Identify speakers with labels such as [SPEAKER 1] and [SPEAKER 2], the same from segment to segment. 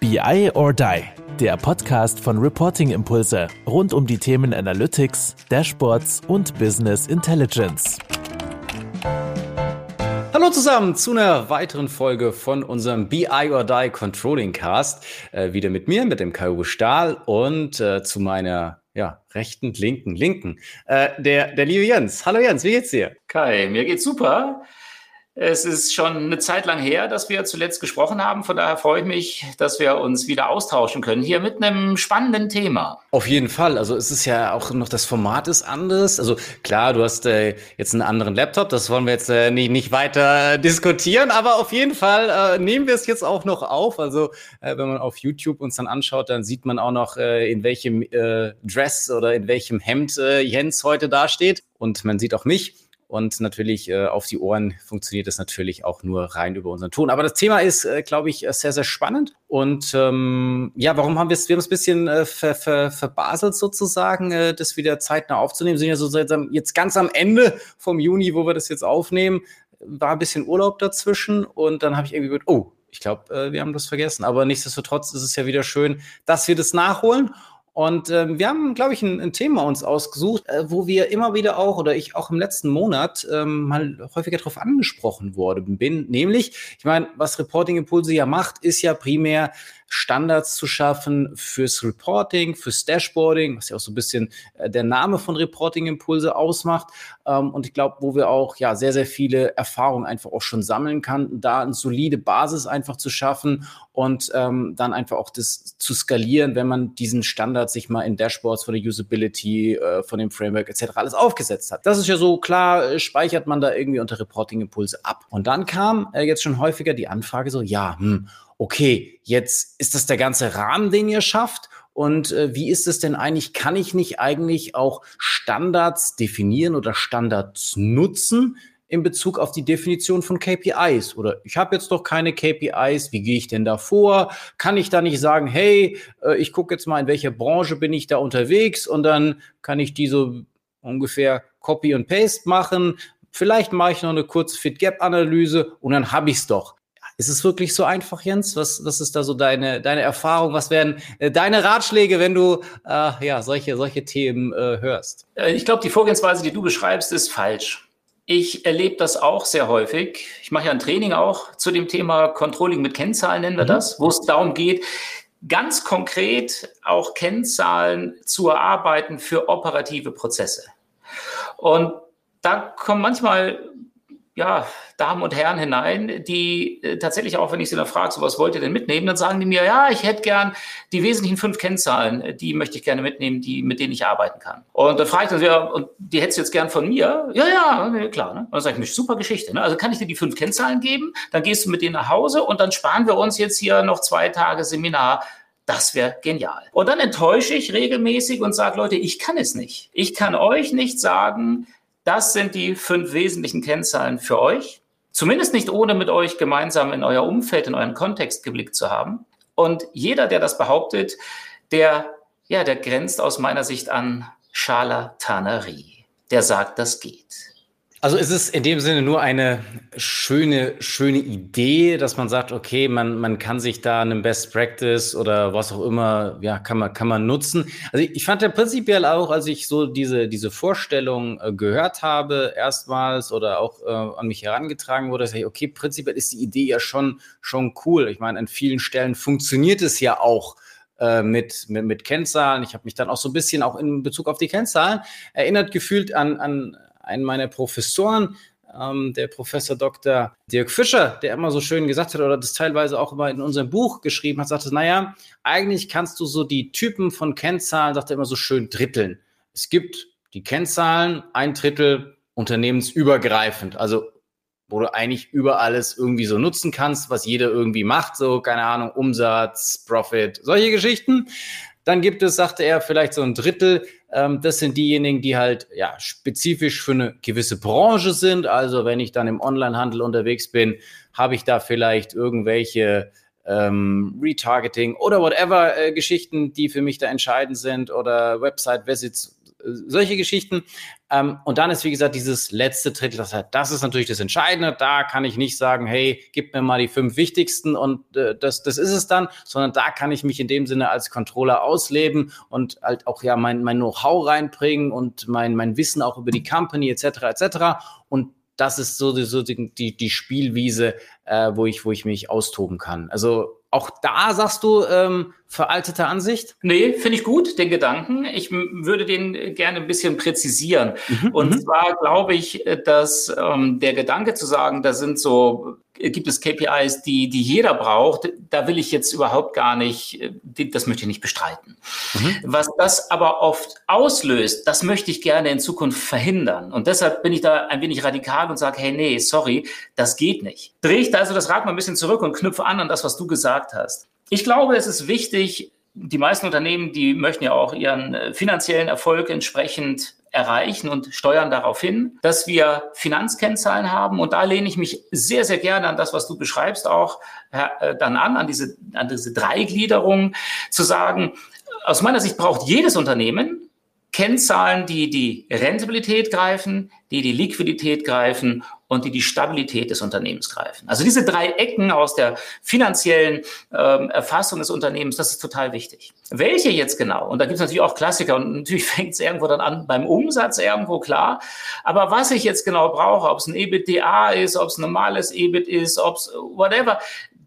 [SPEAKER 1] BI or Die, der Podcast von Reporting Impulse rund um die Themen Analytics, Dashboards und Business Intelligence.
[SPEAKER 2] Hallo zusammen zu einer weiteren Folge von unserem BI or Die Controlling Cast. Äh, wieder mit mir, mit dem Kairo Stahl und äh, zu meiner ja, rechten, linken, linken, äh, der, der liebe Jens. Hallo Jens, wie geht's dir?
[SPEAKER 3] Kai, mir geht's super. Es ist schon eine Zeit lang her, dass wir zuletzt gesprochen haben. Von daher freue ich mich, dass wir uns wieder austauschen können hier mit einem spannenden Thema.
[SPEAKER 2] Auf jeden Fall. Also es ist ja auch noch das Format ist anders. Also klar, du hast äh, jetzt einen anderen Laptop. Das wollen wir jetzt äh, nicht, nicht weiter diskutieren. Aber auf jeden Fall äh, nehmen wir es jetzt auch noch auf. Also äh, wenn man auf YouTube uns dann anschaut, dann sieht man auch noch, äh, in welchem äh, Dress oder in welchem Hemd Jens heute dasteht. Und man sieht auch mich. Und natürlich äh, auf die Ohren funktioniert das natürlich auch nur rein über unseren Ton. Aber das Thema ist, äh, glaube ich, sehr, sehr spannend. Und ähm, ja, warum haben wir es? Wir haben es ein bisschen äh, ver, ver, verbaselt sozusagen, äh, das wieder zeitnah aufzunehmen. Wir sind ja so seit, jetzt ganz am Ende vom Juni, wo wir das jetzt aufnehmen. War ein bisschen Urlaub dazwischen und dann habe ich irgendwie gedacht, oh, ich glaube, äh, wir haben das vergessen. Aber nichtsdestotrotz ist es ja wieder schön, dass wir das nachholen. Und ähm, wir haben, glaube ich, ein, ein, Thema uns ausgesucht, äh, wo wir immer wieder auch oder ich auch im letzten Monat ähm, mal häufiger darauf angesprochen worden bin. Nämlich, ich meine, was Reporting Impulse ja macht, ist ja primär Standards zu schaffen fürs Reporting, fürs Dashboarding, was ja auch so ein bisschen äh, der Name von Reporting Impulse ausmacht. Ähm, und ich glaube, wo wir auch ja sehr, sehr viele Erfahrungen einfach auch schon sammeln kann, da eine solide Basis einfach zu schaffen und ähm, dann einfach auch das zu skalieren, wenn man diesen Standard sich mal in Dashboards von der Usability, äh, von dem Framework etc. alles aufgesetzt hat. Das ist ja so klar, äh, speichert man da irgendwie unter Reporting Impulse ab. Und dann kam äh, jetzt schon häufiger die Anfrage so, ja, hm, okay, jetzt ist das der ganze Rahmen, den ihr schafft. Und äh, wie ist es denn eigentlich? Kann ich nicht eigentlich auch Standards definieren oder Standards nutzen in Bezug auf die Definition von KPIs? Oder ich habe jetzt doch keine KPIs, wie gehe ich denn da vor? Kann ich da nicht sagen, hey, äh, ich gucke jetzt mal, in welcher Branche bin ich da unterwegs und dann kann ich die so ungefähr Copy und Paste machen. Vielleicht mache ich noch eine kurze Fit-Gap-Analyse und dann habe ich es doch. Ist es wirklich so einfach, Jens? Was, was ist da so deine, deine Erfahrung? Was wären äh, deine Ratschläge, wenn du äh, ja, solche, solche Themen äh, hörst?
[SPEAKER 3] Äh, ich glaube, die Vorgehensweise, die du beschreibst, ist falsch. Ich erlebe das auch sehr häufig. Ich mache ja ein Training auch zu dem Thema Controlling mit Kennzahlen, nennen wir mhm. das, wo es darum geht, ganz konkret auch Kennzahlen zu erarbeiten für operative Prozesse. Und da kommen manchmal ja, Damen und Herren hinein, die äh, tatsächlich auch, wenn ich sie dann frage, so was wollt ihr denn mitnehmen, dann sagen die mir, ja, ich hätte gern die wesentlichen fünf Kennzahlen, äh, die möchte ich gerne mitnehmen, die, mit denen ich arbeiten kann. Und dann frage ich dann, ja, und die hättest du jetzt gern von mir? Ja, ja, klar. Ne? Und dann sage ich, super Geschichte. Ne? Also kann ich dir die fünf Kennzahlen geben, dann gehst du mit denen nach Hause und dann sparen wir uns jetzt hier noch zwei Tage Seminar das wäre genial. Und dann enttäusche ich regelmäßig und sage, Leute, ich kann es nicht. Ich kann euch nicht sagen, das sind die fünf wesentlichen Kennzahlen für euch. Zumindest nicht ohne mit euch gemeinsam in euer Umfeld, in euren Kontext geblickt zu haben. Und jeder, der das behauptet, der, ja, der grenzt aus meiner Sicht an Scharlatanerie. Der sagt, das geht.
[SPEAKER 2] Also ist es in dem Sinne nur eine schöne, schöne Idee, dass man sagt, okay, man, man kann sich da einen Best Practice oder was auch immer, ja, kann man, kann man nutzen. Also ich fand ja prinzipiell auch, als ich so diese, diese Vorstellung äh, gehört habe, erstmals oder auch äh, an mich herangetragen wurde, dass ich, okay, prinzipiell ist die Idee ja schon, schon cool. Ich meine, an vielen Stellen funktioniert es ja auch äh, mit, mit, mit Kennzahlen. Ich habe mich dann auch so ein bisschen auch in Bezug auf die Kennzahlen erinnert gefühlt an, an einen meiner Professoren, ähm, der Professor Dr. Dirk Fischer, der immer so schön gesagt hat oder das teilweise auch immer in unserem Buch geschrieben hat, sagte, naja, eigentlich kannst du so die Typen von Kennzahlen, sagt er immer so schön, dritteln. Es gibt die Kennzahlen, ein Drittel unternehmensübergreifend, also wo du eigentlich über alles irgendwie so nutzen kannst, was jeder irgendwie macht, so, keine Ahnung, Umsatz, Profit, solche Geschichten. Dann gibt es, sagte er, vielleicht so ein Drittel. Ähm, das sind diejenigen, die halt ja spezifisch für eine gewisse Branche sind. Also wenn ich dann im Onlinehandel unterwegs bin, habe ich da vielleicht irgendwelche ähm, Retargeting oder whatever äh, Geschichten, die für mich da entscheidend sind oder Website Visits, solche Geschichten. Ähm, und dann ist, wie gesagt, dieses letzte Drittel, das, das ist natürlich das Entscheidende. Da kann ich nicht sagen, hey, gib mir mal die fünf wichtigsten und äh, das, das ist es dann, sondern da kann ich mich in dem Sinne als Controller ausleben und halt auch ja mein, mein Know-how reinbringen und mein, mein Wissen auch über die Company etc. etc. Und das ist so, die, so die, die Spielwiese, äh, wo, ich, wo ich mich austoben kann. Also auch da sagst du ähm, veraltete Ansicht?
[SPEAKER 3] Nee, finde ich gut, den Gedanken. Ich würde den gerne ein bisschen präzisieren. Mhm, und mhm. zwar glaube ich, äh, dass ähm, der Gedanke zu sagen, da sind so gibt es KPIs, die, die jeder braucht. Da will ich jetzt überhaupt gar nicht, äh, das möchte ich nicht bestreiten. Mhm. Was das aber oft auslöst, das möchte ich gerne in Zukunft verhindern. Und deshalb bin ich da ein wenig radikal und sage, hey, nee, sorry, das geht nicht. Drehe ich da also das Rad mal ein bisschen zurück und knüpfe an an das, was du gesagt hast. Ich glaube, es ist wichtig, die meisten Unternehmen, die möchten ja auch ihren äh, finanziellen Erfolg entsprechend erreichen und steuern darauf hin, dass wir Finanzkennzahlen haben. Und da lehne ich mich sehr, sehr gerne an das, was du beschreibst, auch äh, dann an, an diese, an diese Dreigliederung, zu sagen, aus meiner Sicht braucht jedes Unternehmen Kennzahlen, die die Rentabilität greifen, die die Liquidität greifen und die die Stabilität des Unternehmens greifen. Also diese drei Ecken aus der finanziellen ähm, Erfassung des Unternehmens, das ist total wichtig. Welche jetzt genau? Und da gibt es natürlich auch Klassiker und natürlich fängt es irgendwo dann an beim Umsatz irgendwo klar. Aber was ich jetzt genau brauche, ob es ein EBITDA ist, ob es ein normales EBIT ist, ob es whatever,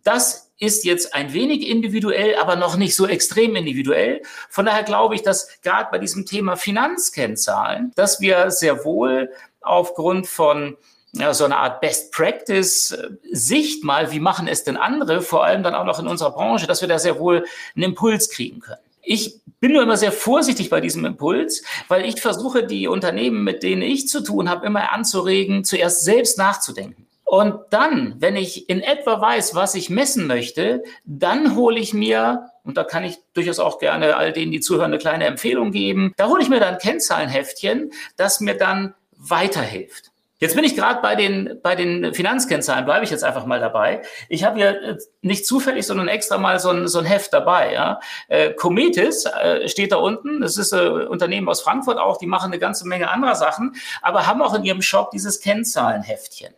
[SPEAKER 3] das ist jetzt ein wenig individuell, aber noch nicht so extrem individuell. Von daher glaube ich, dass gerade bei diesem Thema Finanzkennzahlen, dass wir sehr wohl aufgrund von ja, so eine Art Best Practice äh, Sicht mal, wie machen es denn andere, vor allem dann auch noch in unserer Branche, dass wir da sehr wohl einen Impuls kriegen können. Ich bin nur immer sehr vorsichtig bei diesem Impuls, weil ich versuche, die Unternehmen, mit denen ich zu tun habe, immer anzuregen, zuerst selbst nachzudenken. Und dann, wenn ich in etwa weiß, was ich messen möchte, dann hole ich mir, und da kann ich durchaus auch gerne all denen, die zuhören, eine kleine Empfehlung geben, da hole ich mir dann Kennzahlenheftchen, das mir dann weiterhilft. Jetzt bin ich gerade bei den, bei den Finanzkennzahlen, bleibe ich jetzt einfach mal dabei. Ich habe hier äh, nicht zufällig, sondern extra mal so ein, so ein Heft dabei. Ja. Äh, Cometis äh, steht da unten. Das ist ein äh, Unternehmen aus Frankfurt auch, die machen eine ganze Menge anderer Sachen, aber haben auch in ihrem Shop dieses Kennzahlenheftchen.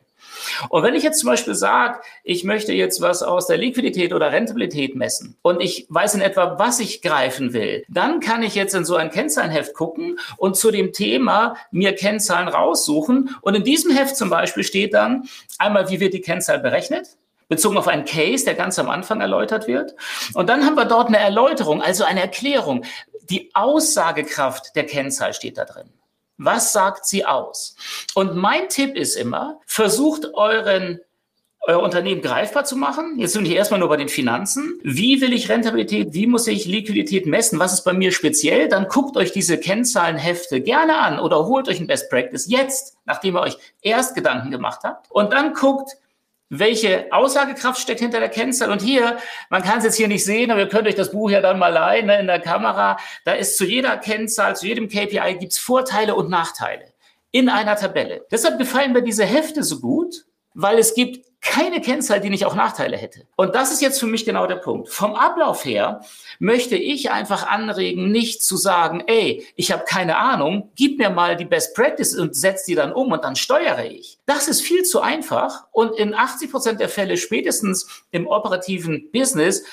[SPEAKER 3] Und wenn ich jetzt zum Beispiel sage, ich möchte jetzt was aus der Liquidität oder Rentabilität messen und ich weiß in etwa, was ich greifen will, dann kann ich jetzt in so ein Kennzahlenheft gucken und zu dem Thema mir Kennzahlen raussuchen. Und in diesem Heft zum Beispiel steht dann einmal, wie wird die Kennzahl berechnet? bezogen auf einen Case, der ganz am Anfang erläutert wird. Und dann haben wir dort eine Erläuterung, also eine Erklärung. Die Aussagekraft der Kennzahl steht da drin. Was sagt sie aus? Und mein Tipp ist immer, versucht euren euer Unternehmen greifbar zu machen. Jetzt sind wir erstmal nur bei den Finanzen. Wie will ich Rentabilität? Wie muss ich Liquidität messen? Was ist bei mir speziell? Dann guckt euch diese Kennzahlenhefte gerne an oder holt euch ein Best Practice jetzt, nachdem ihr euch erst Gedanken gemacht habt. Und dann guckt, welche Aussagekraft steckt hinter der Kennzahl. Und hier, man kann es jetzt hier nicht sehen, aber ihr könnt euch das Buch ja dann mal leihen ne, in der Kamera. Da ist zu jeder Kennzahl, zu jedem KPI gibt's Vorteile und Nachteile in einer Tabelle. Deshalb gefallen mir diese Hefte so gut, weil es gibt keine Kennzahl, die nicht auch Nachteile hätte. Und das ist jetzt für mich genau der Punkt. Vom Ablauf her möchte ich einfach anregen, nicht zu sagen, ey, ich habe keine Ahnung, gib mir mal die Best Practice und setz die dann um und dann steuere ich. Das ist viel zu einfach und in 80 Prozent der Fälle spätestens im operativen Business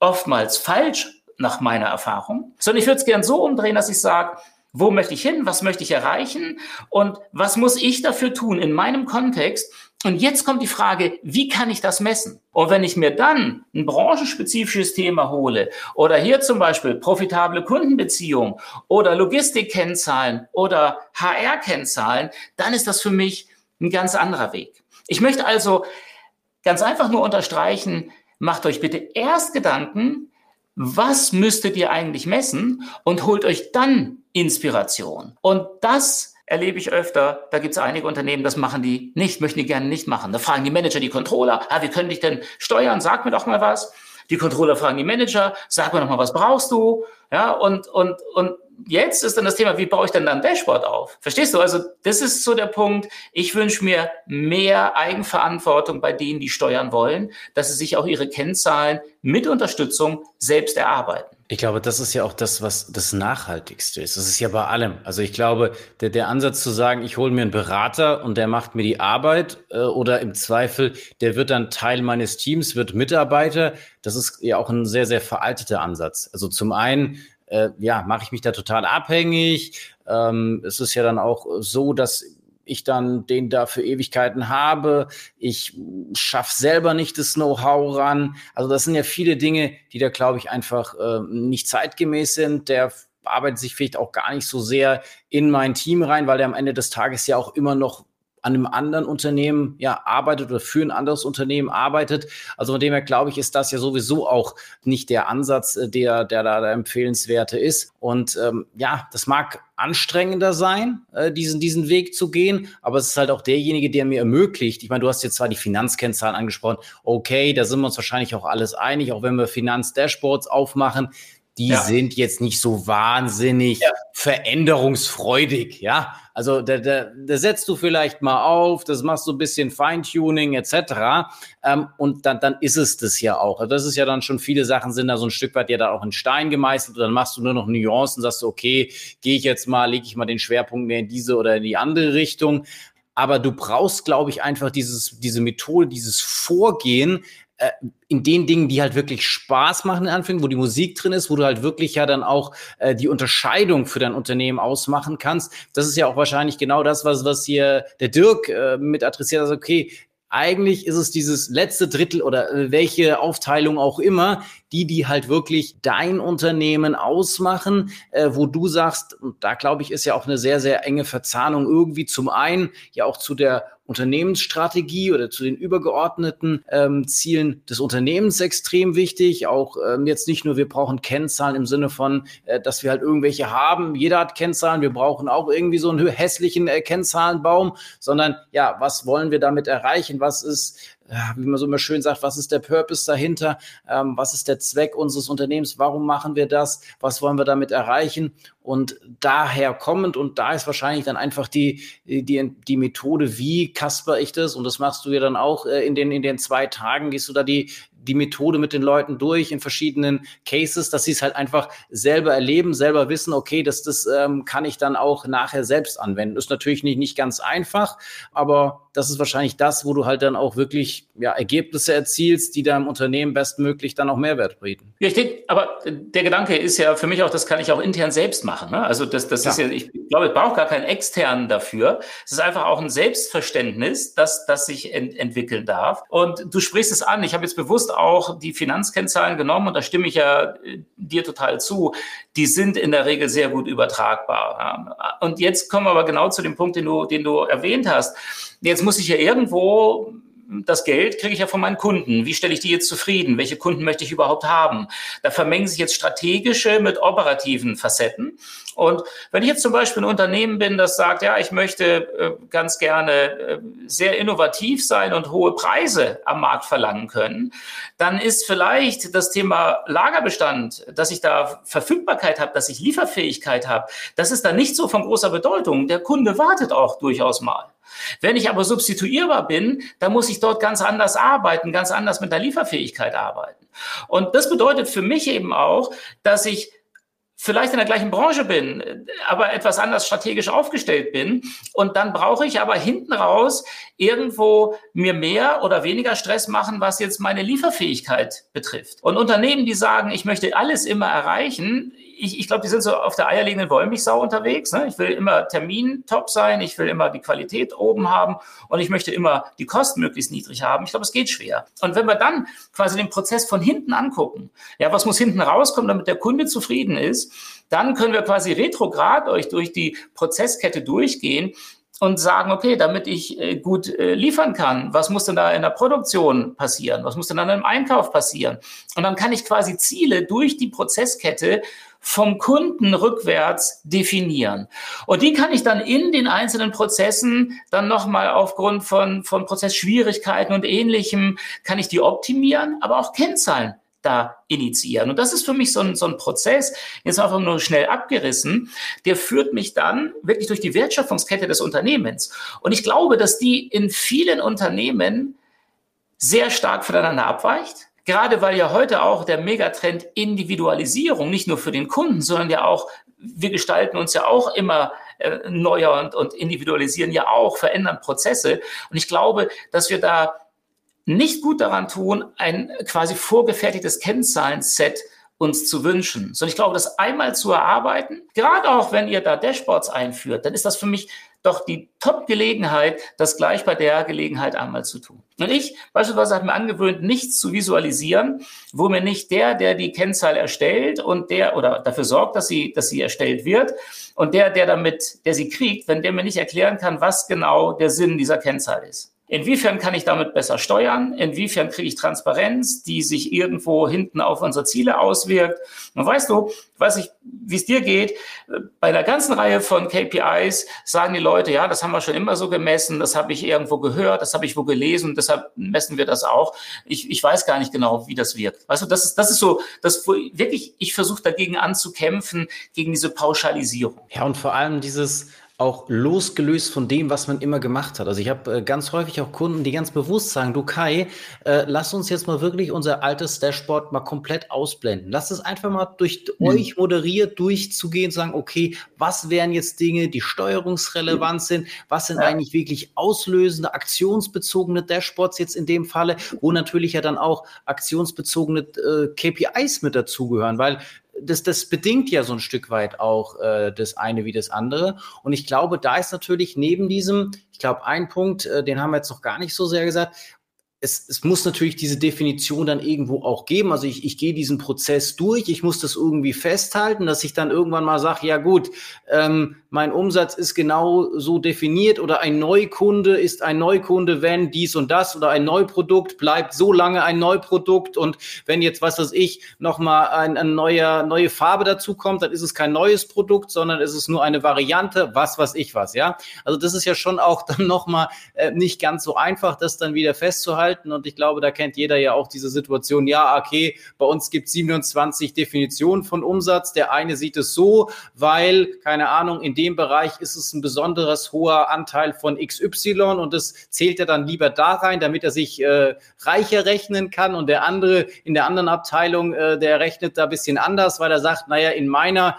[SPEAKER 3] oftmals falsch nach meiner Erfahrung, sondern ich würde es gern so umdrehen, dass ich sage, wo möchte ich hin? Was möchte ich erreichen? Und was muss ich dafür tun in meinem Kontext, und jetzt kommt die Frage, wie kann ich das messen? Und wenn ich mir dann ein branchenspezifisches Thema hole oder hier zum Beispiel profitable Kundenbeziehungen oder Logistikkennzahlen oder HR-Kennzahlen, dann ist das für mich ein ganz anderer Weg. Ich möchte also ganz einfach nur unterstreichen, macht euch bitte erst Gedanken, was müsstet ihr eigentlich messen und holt euch dann Inspiration. Und das erlebe ich öfter, da gibt es einige Unternehmen, das machen die nicht, möchten die gerne nicht machen. Da fragen die Manager die Controller, ah, wie können dich denn steuern? Sag mir doch mal was. Die Controller fragen die Manager, sag mir doch mal, was brauchst du? Ja, und, und, und jetzt ist dann das Thema, wie baue ich denn dann Dashboard auf? Verstehst du? Also das ist so der Punkt. Ich wünsche mir mehr Eigenverantwortung bei denen, die steuern wollen, dass sie sich auch ihre Kennzahlen mit Unterstützung selbst erarbeiten.
[SPEAKER 2] Ich glaube, das ist ja auch das, was das Nachhaltigste ist. Das ist ja bei allem. Also ich glaube, der, der Ansatz zu sagen, ich hole mir einen Berater und der macht mir die Arbeit äh, oder im Zweifel, der wird dann Teil meines Teams, wird Mitarbeiter, das ist ja auch ein sehr, sehr veralteter Ansatz. Also zum einen, äh, ja, mache ich mich da total abhängig. Ähm, es ist ja dann auch so, dass ich dann den da für Ewigkeiten habe. Ich schaffe selber nicht das Know-how ran. Also das sind ja viele Dinge, die da, glaube ich, einfach äh, nicht zeitgemäß sind. Der arbeitet sich vielleicht auch gar nicht so sehr in mein Team rein, weil der am Ende des Tages ja auch immer noch an einem anderen Unternehmen ja arbeitet oder für ein anderes Unternehmen arbeitet. Also von dem her glaube ich, ist das ja sowieso auch nicht der Ansatz, äh, der, der da der empfehlenswerte ist. Und ähm, ja, das mag anstrengender sein, äh, diesen, diesen Weg zu gehen, aber es ist halt auch derjenige, der mir ermöglicht. Ich meine, du hast jetzt zwar die Finanzkennzahlen angesprochen, okay, da sind wir uns wahrscheinlich auch alles einig, auch wenn wir Finanzdashboards aufmachen die ja. sind jetzt nicht so wahnsinnig ja. veränderungsfreudig, ja. Also da, da, da setzt du vielleicht mal auf, das machst du ein bisschen Feintuning etc. Ähm, und dann, dann ist es das ja auch. Also das ist ja dann schon viele Sachen sind da so ein Stück weit ja da auch in Stein gemeißelt und dann machst du nur noch Nuancen, sagst du, okay, gehe ich jetzt mal, lege ich mal den Schwerpunkt mehr in diese oder in die andere Richtung. Aber du brauchst, glaube ich, einfach dieses, diese Methode, dieses Vorgehen, äh, in den Dingen, die halt wirklich Spaß machen, in Anführungszeichen, wo die Musik drin ist, wo du halt wirklich ja dann auch äh, die Unterscheidung für dein Unternehmen ausmachen kannst. Das ist ja auch wahrscheinlich genau das, was, was hier der Dirk äh, mit adressiert. Also, okay, eigentlich ist es dieses letzte Drittel oder äh, welche Aufteilung auch immer, die, die halt wirklich dein Unternehmen ausmachen, äh, wo du sagst, und da glaube ich, ist ja auch eine sehr, sehr enge Verzahnung irgendwie zum einen ja auch zu der Unternehmensstrategie oder zu den übergeordneten ähm, Zielen des Unternehmens extrem wichtig. Auch ähm, jetzt nicht nur, wir brauchen Kennzahlen im Sinne von, äh, dass wir halt irgendwelche haben. Jeder hat Kennzahlen. Wir brauchen auch irgendwie so einen hässlichen äh, Kennzahlenbaum, sondern ja, was wollen wir damit erreichen? Was ist wie man so immer schön sagt, was ist der Purpose dahinter? Ähm, was ist der Zweck unseres Unternehmens? Warum machen wir das? Was wollen wir damit erreichen? Und daher kommend, und da ist wahrscheinlich dann einfach die, die, die Methode, wie kasper ich das? Und das machst du ja dann auch äh, in den, in den zwei Tagen, gehst du da die, die Methode mit den Leuten durch in verschiedenen Cases, dass sie es halt einfach selber erleben, selber wissen, okay, das, das ähm, kann ich dann auch nachher selbst anwenden. Ist natürlich nicht, nicht ganz einfach, aber das ist wahrscheinlich das, wo du halt dann auch wirklich ja, Ergebnisse erzielst, die deinem Unternehmen bestmöglich dann auch Mehrwert bieten.
[SPEAKER 3] Richtig, aber der Gedanke ist ja für mich auch, das kann ich auch intern selbst machen. Ne? Also das, das ja. ist ja, ich glaube, ich brauche gar keinen externen dafür. Es ist einfach auch ein Selbstverständnis, dass das sich ent entwickeln darf. Und du sprichst es an. Ich habe jetzt bewusst auch die Finanzkennzahlen genommen und da stimme ich ja äh, dir total zu. Die sind in der Regel sehr gut übertragbar. Und jetzt kommen wir aber genau zu dem Punkt, den du, den du erwähnt hast. Jetzt muss ich ja irgendwo das Geld kriege ich ja von meinen Kunden. Wie stelle ich die jetzt zufrieden? Welche Kunden möchte ich überhaupt haben? Da vermengen sich jetzt strategische mit operativen Facetten. Und wenn ich jetzt zum Beispiel ein Unternehmen bin, das sagt, ja, ich möchte äh, ganz gerne äh, sehr innovativ sein und hohe Preise am Markt verlangen können, dann ist vielleicht das Thema Lagerbestand, dass ich da Verfügbarkeit habe, dass ich Lieferfähigkeit habe, das ist da nicht so von großer Bedeutung. Der Kunde wartet auch durchaus mal. Wenn ich aber substituierbar bin, dann muss ich dort ganz anders arbeiten, ganz anders mit der Lieferfähigkeit arbeiten. Und das bedeutet für mich eben auch, dass ich vielleicht in der gleichen Branche bin, aber etwas anders strategisch aufgestellt bin. Und dann brauche ich aber hinten raus irgendwo mir mehr oder weniger Stress machen, was jetzt meine Lieferfähigkeit betrifft. Und Unternehmen, die sagen, ich möchte alles immer erreichen, ich, ich glaube, die sind so auf der eierlegenden Wollmilchsau unterwegs. Ne? Ich will immer Termin top sein, ich will immer die Qualität oben haben und ich möchte immer die Kosten möglichst niedrig haben. Ich glaube, es geht schwer. Und wenn wir dann quasi den Prozess von hinten angucken, ja, was muss hinten rauskommen, damit der Kunde zufrieden ist, dann können wir quasi retrograd euch durch die Prozesskette durchgehen und sagen, okay, damit ich äh, gut äh, liefern kann, was muss denn da in der Produktion passieren? Was muss denn dann im Einkauf passieren? Und dann kann ich quasi Ziele durch die Prozesskette vom Kunden rückwärts definieren. Und die kann ich dann in den einzelnen Prozessen dann nochmal aufgrund von, von Prozessschwierigkeiten und ähnlichem, kann ich die optimieren, aber auch Kennzahlen da initiieren. Und das ist für mich so ein, so ein Prozess, jetzt einfach nur schnell abgerissen, der führt mich dann wirklich durch die Wertschöpfungskette des Unternehmens. Und ich glaube, dass die in vielen Unternehmen sehr stark voneinander abweicht. Gerade weil ja heute auch der Megatrend Individualisierung nicht nur für den Kunden, sondern ja auch, wir gestalten uns ja auch immer äh, neuer und, und individualisieren ja auch, verändern Prozesse. Und ich glaube, dass wir da nicht gut daran tun, ein quasi vorgefertigtes Kennzahlenset uns zu wünschen, sondern ich glaube, das einmal zu erarbeiten, gerade auch wenn ihr da Dashboards einführt, dann ist das für mich doch die Top-Gelegenheit, das gleich bei der Gelegenheit einmal zu tun. Und ich beispielsweise habe mir angewöhnt, nichts zu visualisieren, wo mir nicht der, der die Kennzahl erstellt und der oder dafür sorgt, dass sie, dass sie erstellt wird und der, der damit, der sie kriegt, wenn der mir nicht erklären kann, was genau der Sinn dieser Kennzahl ist. Inwiefern kann ich damit besser steuern? Inwiefern kriege ich Transparenz, die sich irgendwo hinten auf unsere Ziele auswirkt? Und weißt du, weiß ich, wie es dir geht, bei einer ganzen Reihe von KPIs sagen die Leute, ja, das haben wir schon immer so gemessen, das habe ich irgendwo gehört, das habe ich wo gelesen, deshalb messen wir das auch. Ich, ich weiß gar nicht genau, wie das wirkt. Weißt du, das ist, das ist so, das wirklich, ich versuche dagegen anzukämpfen, gegen diese Pauschalisierung.
[SPEAKER 2] Ja, und vor allem dieses, auch losgelöst von dem, was man immer gemacht hat. Also ich habe äh, ganz häufig auch Kunden, die ganz bewusst sagen, du Kai, äh, lass uns jetzt mal wirklich unser altes Dashboard mal komplett ausblenden. Lass es einfach mal durch mhm. euch moderiert durchzugehen, sagen, okay, was wären jetzt Dinge, die steuerungsrelevant sind? Was sind ja. eigentlich wirklich auslösende, aktionsbezogene Dashboards jetzt in dem Falle, wo natürlich ja dann auch aktionsbezogene äh, KPIs mit dazugehören, weil das, das bedingt ja so ein Stück weit auch äh, das eine wie das andere. Und ich glaube, da ist natürlich neben diesem, ich glaube, ein Punkt, äh, den haben wir jetzt noch gar nicht so sehr gesagt, es, es muss natürlich diese Definition dann irgendwo auch geben. Also ich, ich gehe diesen Prozess durch, ich muss das irgendwie festhalten, dass ich dann irgendwann mal sage, ja gut, ähm, mein Umsatz ist genau so definiert oder ein Neukunde ist ein Neukunde, wenn dies und das oder ein Neuprodukt bleibt so lange ein Neuprodukt und wenn jetzt, was weiß ich, nochmal ein, ein neuer, neue Farbe dazu kommt, dann ist es kein neues Produkt, sondern es ist nur eine Variante, was weiß ich was, ja. Also das ist ja schon auch dann nochmal äh, nicht ganz so einfach, das dann wieder festzuhalten und ich glaube, da kennt jeder ja auch diese Situation, ja, okay, bei uns gibt es 27 Definitionen von Umsatz, der eine sieht es so, weil, keine Ahnung, in dem Bereich ist es ein besonderes hoher Anteil von XY und das zählt er dann lieber da rein, damit er sich äh, reicher rechnen kann. Und der andere in der anderen Abteilung, äh, der rechnet da ein bisschen anders, weil er sagt, naja, in meiner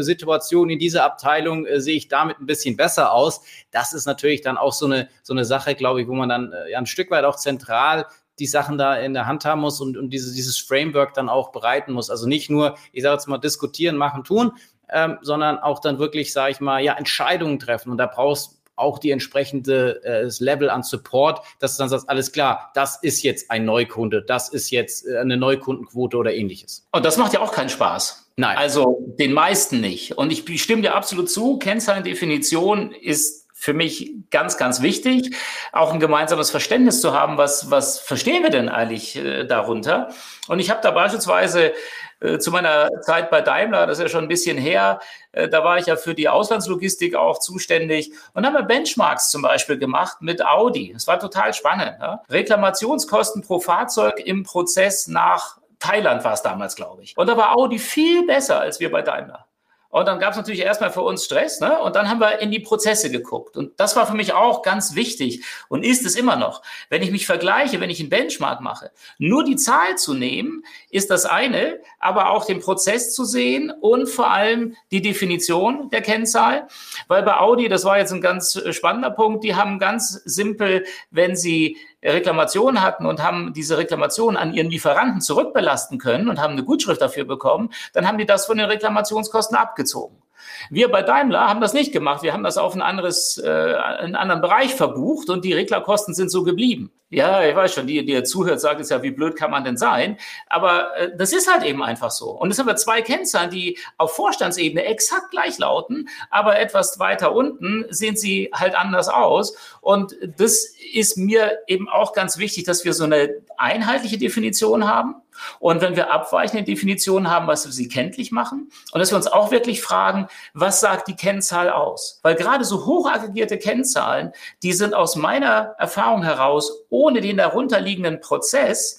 [SPEAKER 2] Situation in dieser Abteilung äh, sehe ich damit ein bisschen besser aus. Das ist natürlich dann auch so eine, so eine Sache, glaube ich, wo man dann äh, ja, ein Stück weit auch zentral die Sachen da in der Hand haben muss und, und diese, dieses Framework dann auch bereiten muss. Also nicht nur, ich sage jetzt mal, diskutieren, machen, tun, ähm, sondern auch dann wirklich, sage ich mal, ja, Entscheidungen treffen. Und da brauchst auch die entsprechende äh, Level an Support, dass du dann sagst, alles klar, das ist jetzt ein Neukunde, das ist jetzt äh, eine Neukundenquote oder ähnliches.
[SPEAKER 3] Und das macht ja auch keinen Spaß. Nein. Also den meisten nicht. Und ich stimme dir absolut zu, Kennzahlendefinition ist für mich ganz, ganz wichtig, auch ein gemeinsames Verständnis zu haben, was, was verstehen wir denn eigentlich äh, darunter? Und ich habe da beispielsweise äh, zu meiner Zeit bei Daimler, das ist ja schon ein bisschen her, äh, da war ich ja für die Auslandslogistik auch zuständig und haben wir Benchmarks zum Beispiel gemacht mit Audi. Das war total spannend. Ja? Reklamationskosten pro Fahrzeug im Prozess nach Thailand war es damals, glaube ich. Und da war Audi viel besser als wir bei Daimler. Und dann gab es natürlich erstmal für uns Stress, ne? Und dann haben wir in die Prozesse geguckt. Und das war für mich auch ganz wichtig und ist es immer noch. Wenn ich mich vergleiche, wenn ich einen Benchmark mache, nur die Zahl zu nehmen, ist das eine, aber auch den Prozess zu sehen und vor allem die Definition der Kennzahl. Weil bei Audi, das war jetzt ein ganz spannender Punkt, die haben ganz simpel, wenn sie Reklamationen hatten und haben diese Reklamationen an ihren Lieferanten zurückbelasten können und haben eine Gutschrift dafür bekommen, dann haben die das von den Reklamationskosten abgezogen. Wir bei Daimler haben das nicht gemacht. Wir haben das auf ein anderes, äh, einen anderen Bereich verbucht und die Reglerkosten sind so geblieben. Ja, ich weiß schon, die, die zuhört, sagt es ja, wie blöd kann man denn sein? Aber äh, das ist halt eben einfach so. Und es haben wir zwei Kennzahlen, die auf Vorstandsebene exakt gleich lauten, aber etwas weiter unten sehen sie halt anders aus. Und das ist mir eben auch ganz wichtig, dass wir so eine einheitliche Definition haben und wenn wir abweichende Definitionen haben, was wir sie kenntlich machen und dass wir uns auch wirklich fragen, was sagt die Kennzahl aus? Weil gerade so hoch aggregierte Kennzahlen, die sind aus meiner Erfahrung heraus ohne den darunterliegenden Prozess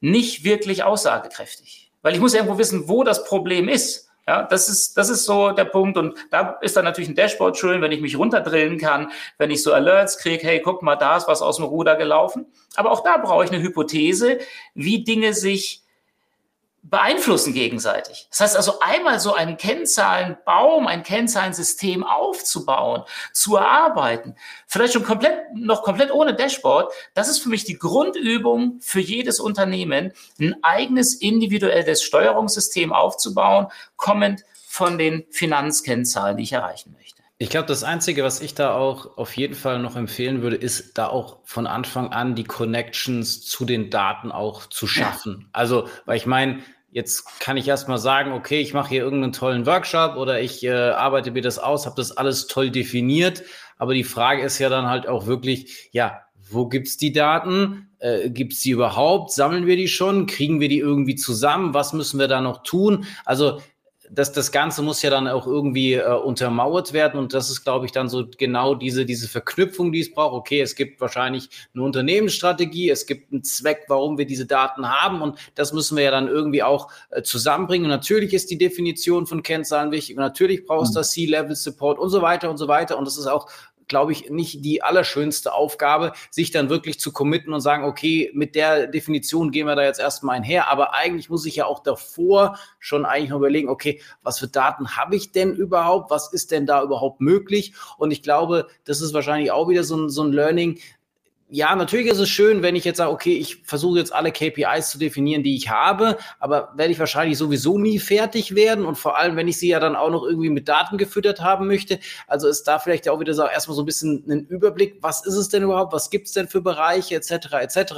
[SPEAKER 3] nicht wirklich aussagekräftig. Weil ich muss irgendwo wissen, wo das Problem ist. Ja, das ist, das ist so der Punkt. Und da ist dann natürlich ein Dashboard schön, wenn ich mich runterdrillen kann, wenn ich so Alerts kriege, hey, guck mal, da ist was aus dem Ruder gelaufen. Aber auch da brauche ich eine Hypothese, wie Dinge sich beeinflussen gegenseitig. Das heißt also einmal so einen Kennzahlenbaum, ein Kennzahlensystem aufzubauen, zu erarbeiten, vielleicht schon komplett, noch komplett ohne Dashboard, das ist für mich die Grundübung für jedes Unternehmen, ein eigenes individuelles Steuerungssystem aufzubauen, kommend von den Finanzkennzahlen, die ich erreichen möchte.
[SPEAKER 2] Ich glaube, das Einzige, was ich da auch auf jeden Fall noch empfehlen würde, ist da auch von Anfang an die Connections zu den Daten auch zu schaffen. Also, weil ich meine, jetzt kann ich erstmal sagen, okay, ich mache hier irgendeinen tollen Workshop oder ich äh, arbeite mir das aus, habe das alles toll definiert. Aber die Frage ist ja dann halt auch wirklich, ja, wo gibt's die Daten? Äh, gibt's die überhaupt? Sammeln wir die schon? Kriegen wir die irgendwie zusammen? Was müssen wir da noch tun? Also das, das Ganze muss ja dann auch irgendwie äh, untermauert werden und das ist, glaube ich, dann so genau diese, diese Verknüpfung, die es braucht. Okay, es gibt wahrscheinlich eine Unternehmensstrategie, es gibt einen Zweck, warum wir diese Daten haben und das müssen wir ja dann irgendwie auch äh, zusammenbringen. Und natürlich ist die Definition von Kennzahlen wichtig und natürlich brauchst du mhm. das C-Level-Support und so weiter und so weiter und das ist auch glaube ich, nicht die allerschönste Aufgabe, sich dann wirklich zu committen und sagen, okay, mit der Definition gehen wir da jetzt erstmal einher. Aber eigentlich muss ich ja auch davor schon eigentlich noch überlegen, okay, was für Daten habe ich denn überhaupt? Was ist denn da überhaupt möglich? Und ich glaube, das ist wahrscheinlich auch wieder so ein, so ein Learning, ja, natürlich ist es schön, wenn ich jetzt sage, okay, ich versuche jetzt alle KPIs zu definieren, die ich habe, aber werde ich wahrscheinlich sowieso nie fertig werden und vor allem, wenn ich sie ja dann auch noch irgendwie mit Daten gefüttert haben möchte. Also ist da vielleicht auch wieder so erstmal so ein bisschen ein Überblick, was ist es denn überhaupt, was gibt es denn für Bereiche etc. etc.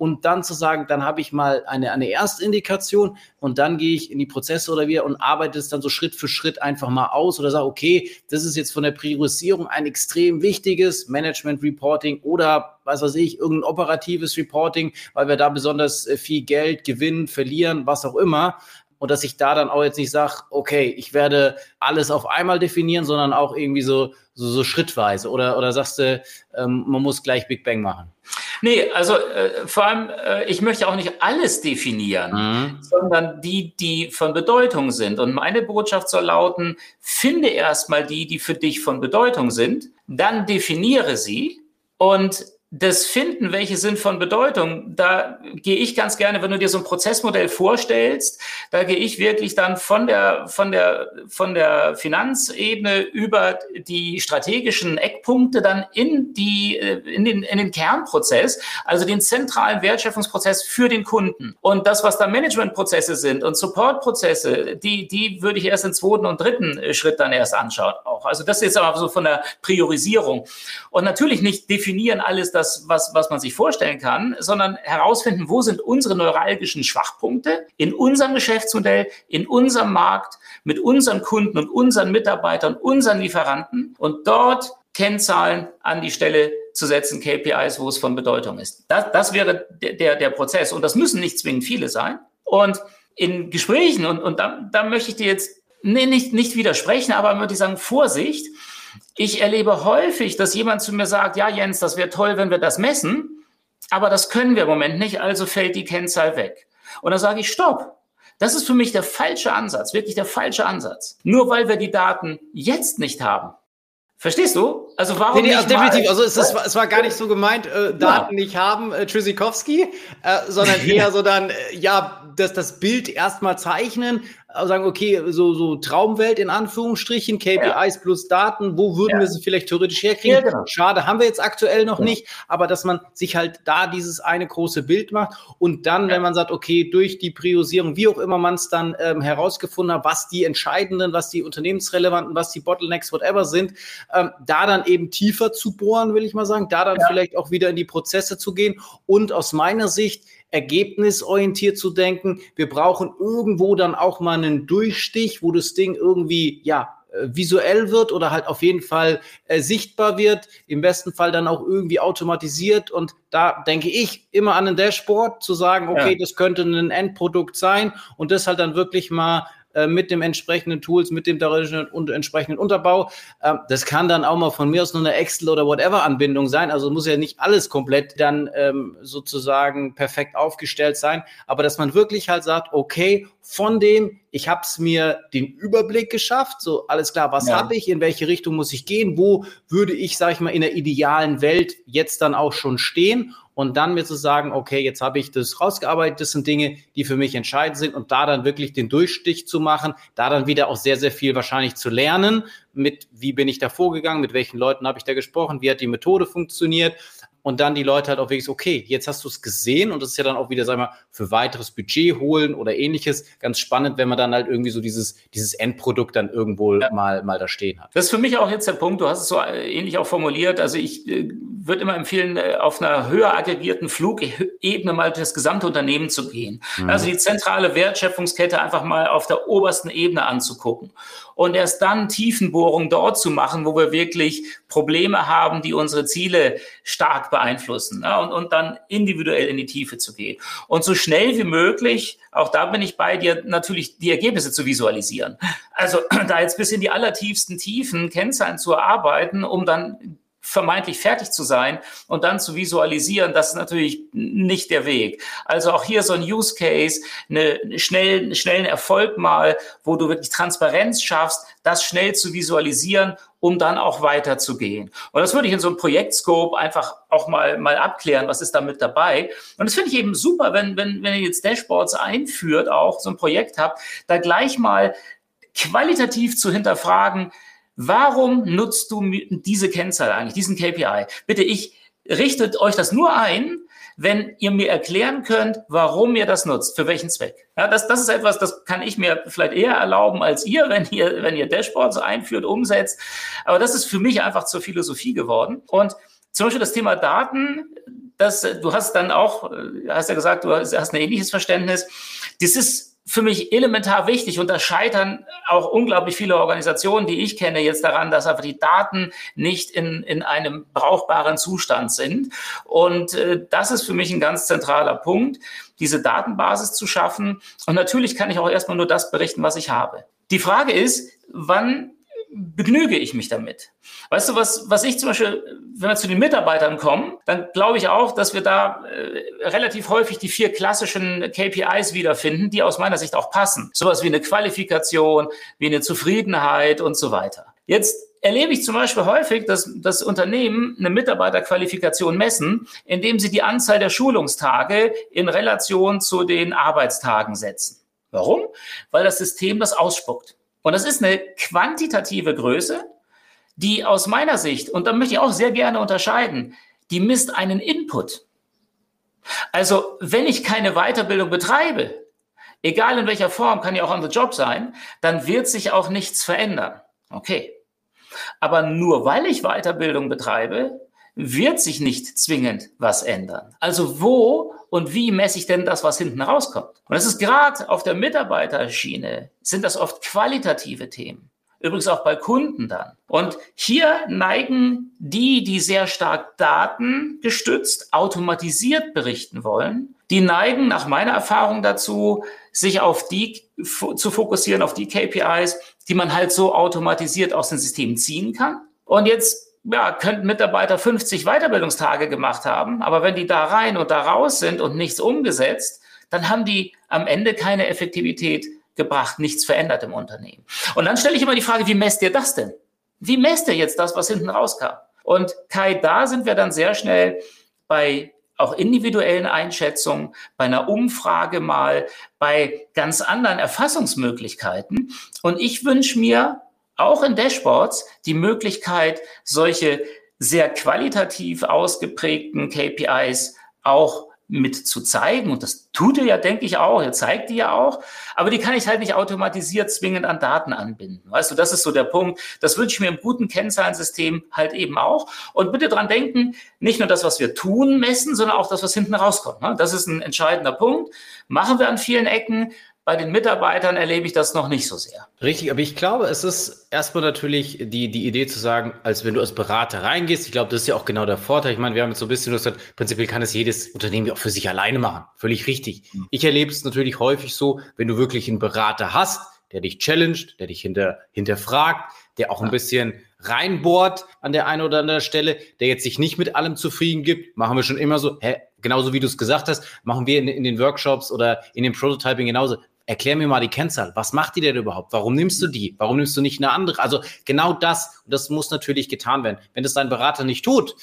[SPEAKER 2] Und dann zu sagen, dann habe ich mal eine, eine Erstindikation und dann gehe ich in die Prozesse oder wieder und arbeite es dann so Schritt für Schritt einfach mal aus oder sage, okay, das ist jetzt von der Priorisierung ein extrem wichtiges Management Reporting oder was weiß ich, irgendein operatives Reporting, weil wir da besonders äh, viel Geld gewinnen, verlieren, was auch immer. Und dass ich da dann auch jetzt nicht sage, okay, ich werde alles auf einmal definieren, sondern auch irgendwie so, so, so schrittweise. Oder, oder sagst du, ähm, man muss gleich Big Bang machen?
[SPEAKER 3] Nee, also äh, vor allem, äh, ich möchte auch nicht alles definieren, mhm. sondern die, die von Bedeutung sind. Und meine Botschaft soll lauten, finde erstmal die, die für dich von Bedeutung sind, dann definiere sie und das Finden, welche sind von Bedeutung, da gehe ich ganz gerne, wenn du dir so ein Prozessmodell vorstellst, da gehe ich wirklich dann von der, von der, von der Finanzebene über die strategischen Eckpunkte dann in die, äh, in den, in den Kernprozess, also den zentralen Wertschöpfungsprozess für den Kunden. Und das, was da Managementprozesse sind und Supportprozesse, die, die würde ich erst im zweiten und dritten äh, Schritt dann erst anschauen auch. Also das ist jetzt aber so von der Priorisierung. Und natürlich nicht definieren alles, das, was, was man sich vorstellen kann, sondern herausfinden, wo sind unsere neuralgischen Schwachpunkte in unserem Geschäftsmodell, in unserem Markt, mit unseren Kunden und unseren Mitarbeitern, unseren Lieferanten und dort Kennzahlen an die Stelle zu setzen, KPIs, wo es von Bedeutung ist. Das, das wäre der, der Prozess. Und das müssen nicht zwingend viele sein. Und in Gesprächen, und, und da, da möchte ich dir jetzt nee, nicht, nicht widersprechen, aber würde ich sagen, Vorsicht, ich erlebe häufig, dass jemand zu mir sagt, ja Jens, das wäre toll, wenn wir das messen, aber das können wir im Moment nicht, also fällt die Kennzahl weg. Und dann sage ich, stopp. Das ist für mich der falsche Ansatz, wirklich der falsche Ansatz. Nur weil wir die Daten jetzt nicht haben, Verstehst du? Also warum
[SPEAKER 2] nee, nee, nicht definitiv. Mal, also es, war, es war gar nicht so gemeint, äh, Daten ja. nicht haben, äh, Tschüssikowski, äh, sondern eher so dann, äh, ja, dass das Bild erstmal zeichnen, sagen, okay, so, so Traumwelt in Anführungsstrichen, KPIs ja. plus Daten, wo würden ja. wir sie vielleicht theoretisch herkriegen? Ja, genau. Schade, haben wir jetzt aktuell noch nicht, aber dass man sich halt da dieses eine große Bild macht und dann, wenn man sagt, okay, durch die Priorisierung, wie auch immer man es dann ähm, herausgefunden hat, was die entscheidenden, was die unternehmensrelevanten, was die Bottlenecks, whatever sind, ähm, da dann eben tiefer zu bohren, will ich mal sagen, da dann vielleicht auch wieder in die Prozesse zu gehen und aus meiner Sicht ergebnisorientiert zu denken. Wir brauchen irgendwo dann auch mal einen Durchstich, wo das Ding irgendwie, ja, äh, visuell wird oder halt auf jeden Fall äh, sichtbar wird, im besten Fall dann auch irgendwie automatisiert und da denke ich immer an ein Dashboard zu sagen, okay, ja. das könnte ein Endprodukt sein und das halt dann wirklich mal äh, mit dem entsprechenden Tools, mit dem und entsprechenden Unterbau. Äh, das kann dann auch mal von mir aus nur eine Excel oder whatever Anbindung sein. Also muss ja nicht alles komplett dann ähm, sozusagen perfekt aufgestellt sein, aber dass man wirklich halt sagt, okay, von dem, ich habe es mir den Überblick geschafft, so alles klar, was ja. habe ich, in welche Richtung muss ich gehen, wo würde ich, sage ich mal, in der idealen Welt jetzt dann auch schon stehen und dann mir zu sagen, okay, jetzt habe ich das rausgearbeitet, das sind Dinge, die für mich entscheidend sind und da dann wirklich den Durchstich zu machen, da dann wieder auch sehr, sehr viel wahrscheinlich zu lernen, mit wie bin ich da vorgegangen, mit welchen Leuten habe ich da gesprochen, wie hat die Methode funktioniert und dann die Leute halt auch wirklich, okay, jetzt hast du es gesehen und das ist ja dann auch wieder, sagen wir, für weiteres Budget holen oder ähnliches ganz spannend, wenn man dann halt irgendwie so dieses, dieses Endprodukt dann irgendwo ja. mal, mal da stehen hat.
[SPEAKER 3] Das ist für mich auch jetzt der Punkt, du hast es so äh, ähnlich auch formuliert, also ich äh, würde immer empfehlen, äh, auf einer höher aggregierten Flugebene mal das gesamte Unternehmen zu gehen. Mhm. Also die zentrale Wertschöpfungskette einfach mal auf der obersten Ebene anzugucken und erst dann Tiefenbohrung dort zu machen, wo wir wirklich Probleme haben, die unsere Ziele stark beeinflussen ja, und, und dann individuell in die Tiefe zu gehen. Und so schnell wie möglich, auch da bin ich bei dir, natürlich die Ergebnisse zu visualisieren. Also da jetzt bis in die allertiefsten Tiefen Kennzahlen zu erarbeiten, um dann vermeintlich fertig zu sein und dann zu visualisieren, das ist natürlich nicht der Weg. Also auch hier so ein Use Case, eine schnell, schnellen Erfolg mal, wo du wirklich Transparenz schaffst, das schnell zu visualisieren, um dann auch weiterzugehen. Und das würde ich in so einem Projektscope einfach auch mal, mal abklären, was ist da mit dabei. Und das finde ich eben super, wenn, wenn, wenn ihr jetzt Dashboards einführt, auch so ein Projekt habt, da gleich mal qualitativ zu hinterfragen, Warum nutzt du diese Kennzahl eigentlich, diesen KPI? Bitte, ich richtet euch das nur ein, wenn ihr mir erklären könnt, warum ihr das nutzt, für welchen Zweck. Ja, das, das ist etwas, das kann ich mir vielleicht eher erlauben als ihr, wenn ihr, wenn ihr Dashboards einführt, umsetzt. Aber das ist für mich einfach zur Philosophie geworden. Und zum Beispiel das Thema Daten, das, du hast dann auch, hast ja gesagt, du hast, hast ein ähnliches Verständnis. Das ist für mich elementar wichtig und da scheitern auch unglaublich viele Organisationen, die ich kenne, jetzt daran, dass einfach die Daten nicht in, in einem brauchbaren Zustand sind. Und äh, das ist für mich ein ganz zentraler Punkt, diese Datenbasis zu schaffen. Und natürlich kann ich auch erstmal nur das berichten, was ich habe. Die Frage ist, wann begnüge ich mich damit. Weißt du, was, was ich zum Beispiel, wenn wir zu den Mitarbeitern kommen, dann glaube ich auch, dass wir da äh, relativ häufig die vier klassischen KPIs wiederfinden, die aus meiner Sicht auch passen. Sowas wie eine Qualifikation, wie eine Zufriedenheit und so weiter. Jetzt erlebe ich zum Beispiel häufig, dass das Unternehmen eine Mitarbeiterqualifikation messen, indem sie die Anzahl der Schulungstage in Relation zu den Arbeitstagen setzen. Warum? Weil das System das ausspuckt. Und das ist eine quantitative Größe, die aus meiner Sicht, und da möchte ich auch sehr gerne unterscheiden, die misst einen Input. Also wenn ich keine Weiterbildung betreibe, egal in welcher Form, kann ja auch on the job sein, dann wird sich auch nichts verändern. Okay. Aber nur weil ich Weiterbildung betreibe, wird sich nicht zwingend was ändern. Also wo und wie messe ich denn das, was hinten rauskommt? Und das ist gerade auf der Mitarbeiterschiene, sind das oft qualitative Themen. Übrigens auch bei Kunden dann. Und hier neigen die, die sehr stark datengestützt, automatisiert berichten wollen, die neigen nach meiner Erfahrung dazu, sich auf die zu fokussieren, auf die KPIs, die man halt so automatisiert aus dem System ziehen kann. Und jetzt ja, könnten Mitarbeiter 50 Weiterbildungstage gemacht haben, aber wenn die da rein und da raus sind und nichts umgesetzt, dann haben die am Ende keine Effektivität gebracht, nichts verändert im Unternehmen. Und dann stelle ich immer die Frage, wie messt ihr das denn? Wie messt ihr jetzt das, was hinten rauskam? Und Kai, da sind wir dann sehr schnell bei auch individuellen Einschätzungen, bei einer Umfrage mal, bei ganz anderen Erfassungsmöglichkeiten. Und ich wünsche mir auch in Dashboards die Möglichkeit, solche sehr qualitativ ausgeprägten KPIs auch mit zu zeigen. Und das tut er ja, denke ich, auch. Er zeigt die ja auch. Aber die kann ich halt nicht automatisiert zwingend an Daten anbinden. Weißt du, das ist so der Punkt. Das wünsche ich mir im guten Kennzahlensystem halt eben auch. Und bitte dran denken, nicht nur das, was wir tun, messen, sondern auch das, was hinten rauskommt. Ne? Das ist ein entscheidender Punkt. Machen wir an vielen Ecken. Bei den Mitarbeitern erlebe ich das noch nicht so sehr.
[SPEAKER 2] Richtig, aber ich glaube, es ist erstmal natürlich die, die Idee zu sagen, als wenn du als Berater reingehst, ich glaube, das ist ja auch genau der Vorteil. Ich meine, wir haben jetzt so ein bisschen gesagt, prinzipiell kann es jedes Unternehmen auch für sich alleine machen. Völlig richtig. Mhm. Ich erlebe es natürlich häufig so, wenn du wirklich einen Berater hast, der dich challenged, der dich hinter, hinterfragt, der auch ein bisschen reinbohrt an der einen oder anderen Stelle, der jetzt sich nicht mit allem zufrieden gibt, machen wir schon immer so, hä, genauso wie du es gesagt hast, machen wir in, in den Workshops oder in dem Prototyping genauso. Erklär mir mal die Kennzahl. Was macht die denn überhaupt? Warum nimmst du die? Warum nimmst du nicht eine andere? Also genau das, und das muss natürlich getan werden. Wenn das dein Berater nicht tut,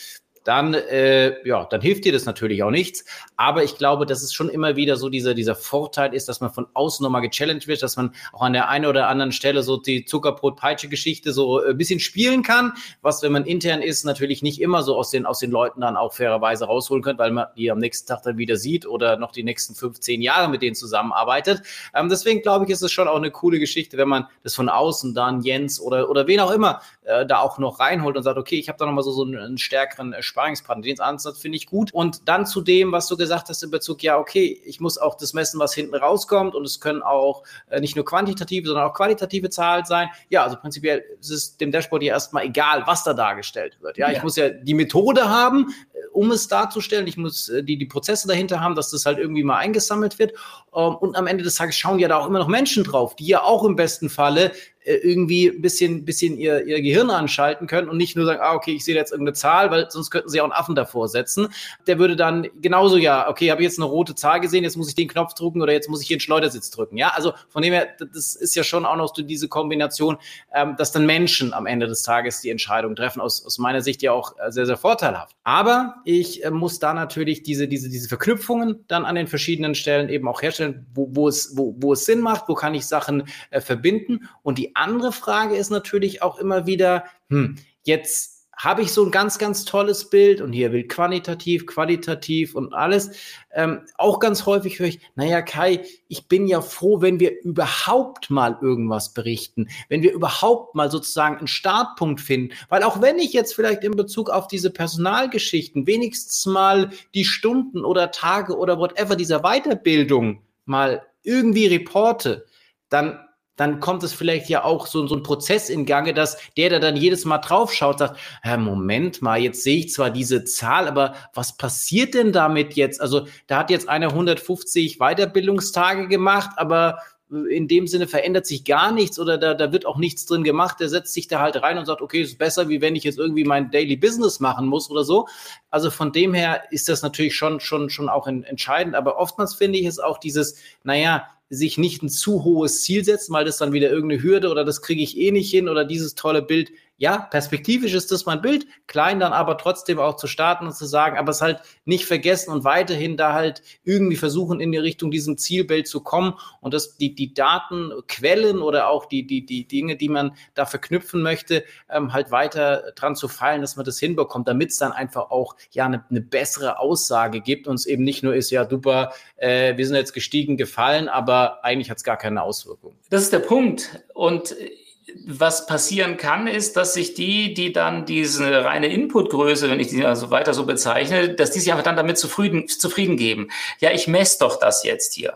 [SPEAKER 2] dann, äh, ja, dann hilft dir das natürlich auch nichts. Aber ich glaube, dass es schon immer wieder so dieser, dieser Vorteil ist, dass man von außen nochmal gechallenged wird, dass man auch an der einen oder anderen Stelle so die Zuckerbrot-Peitsche-Geschichte so ein bisschen spielen kann, was, wenn man intern ist, natürlich nicht immer so aus den, aus den Leuten dann auch fairerweise rausholen könnte, weil man die am nächsten Tag dann wieder sieht oder noch die nächsten 15 Jahre mit denen zusammenarbeitet. Ähm, deswegen glaube ich, ist es schon auch eine coole Geschichte, wenn man das von außen dann Jens oder, oder wen auch immer äh, da auch noch reinholt und sagt, okay, ich habe da nochmal so, so einen, stärkeren Sparingspartner. Den Ansatz finde ich gut. Und dann zu dem, was du gesagt hast in Bezug, ja, okay, ich muss auch das messen, was hinten rauskommt und es können auch äh, nicht nur quantitative, sondern auch qualitative Zahlen sein. Ja, also prinzipiell ist es dem Dashboard ja erstmal egal, was da dargestellt wird. Ja, ja. ich muss ja die Methode haben, äh, um es darzustellen. Ich muss äh, die, die Prozesse dahinter haben, dass das halt irgendwie mal eingesammelt wird. Ähm, und am Ende des Tages schauen ja da auch immer noch Menschen drauf, die ja auch im besten Falle irgendwie ein bisschen, bisschen ihr, ihr Gehirn anschalten können und nicht nur sagen, ah, okay, ich sehe jetzt irgendeine Zahl, weil sonst könnten sie auch einen Affen davor setzen. Der würde dann genauso, ja, okay, habe ich jetzt eine rote Zahl gesehen, jetzt muss ich den Knopf drücken oder jetzt muss ich hier einen Schleudersitz drücken. Ja, also von dem her, das ist ja schon auch noch so diese Kombination, ähm, dass dann Menschen am Ende des Tages die Entscheidung treffen, aus, aus meiner Sicht ja auch äh, sehr, sehr vorteilhaft. Aber ich äh, muss da natürlich diese, diese, diese Verknüpfungen dann an den verschiedenen Stellen eben auch herstellen, wo, wo, es, wo, wo es Sinn macht, wo kann ich Sachen äh, verbinden. Und die andere Frage ist natürlich auch immer wieder, hm, jetzt habe ich so ein ganz, ganz tolles Bild und hier will quantitativ, qualitativ und alles. Ähm, auch ganz häufig höre ich, naja, Kai, ich bin ja froh, wenn wir überhaupt mal irgendwas berichten, wenn wir überhaupt mal sozusagen einen Startpunkt finden. Weil auch wenn ich jetzt vielleicht in Bezug auf diese Personalgeschichten wenigstens mal die Stunden oder Tage oder whatever dieser Weiterbildung mal irgendwie reporte, dann dann kommt es vielleicht ja auch so, so ein Prozess in Gange, dass der, der dann jedes Mal draufschaut, sagt, Moment mal, jetzt sehe ich zwar diese Zahl, aber was passiert denn damit jetzt? Also da hat jetzt einer 150 Weiterbildungstage gemacht, aber in dem Sinne verändert sich gar nichts oder da, da wird auch nichts drin gemacht. Der setzt sich da halt rein und sagt, okay, ist besser, wie wenn ich jetzt irgendwie mein Daily Business machen muss oder so. Also von dem her ist das natürlich schon, schon, schon auch entscheidend. Aber oftmals finde ich es auch dieses, naja, sich nicht ein zu hohes Ziel setzen, weil das dann wieder irgendeine Hürde oder das kriege ich eh nicht hin oder dieses tolle Bild ja, perspektivisch ist das mein Bild, klein dann aber trotzdem auch zu starten und zu sagen, aber es halt nicht vergessen und weiterhin da halt irgendwie versuchen, in die Richtung diesem Zielbild zu kommen und dass die, die Datenquellen oder auch die, die, die Dinge, die man da verknüpfen möchte, ähm, halt weiter dran zu fallen, dass man das hinbekommt, damit es dann einfach auch ja eine, eine bessere Aussage gibt und es eben nicht nur ist, ja, super, äh, wir sind jetzt gestiegen, gefallen, aber eigentlich hat es gar keine Auswirkung.
[SPEAKER 3] Das ist der Punkt. Und was passieren kann, ist, dass sich die, die dann diese reine Inputgröße, wenn ich die also weiter so bezeichne, dass die sich einfach dann damit zufrieden, zufrieden geben. Ja, ich messe doch das jetzt hier.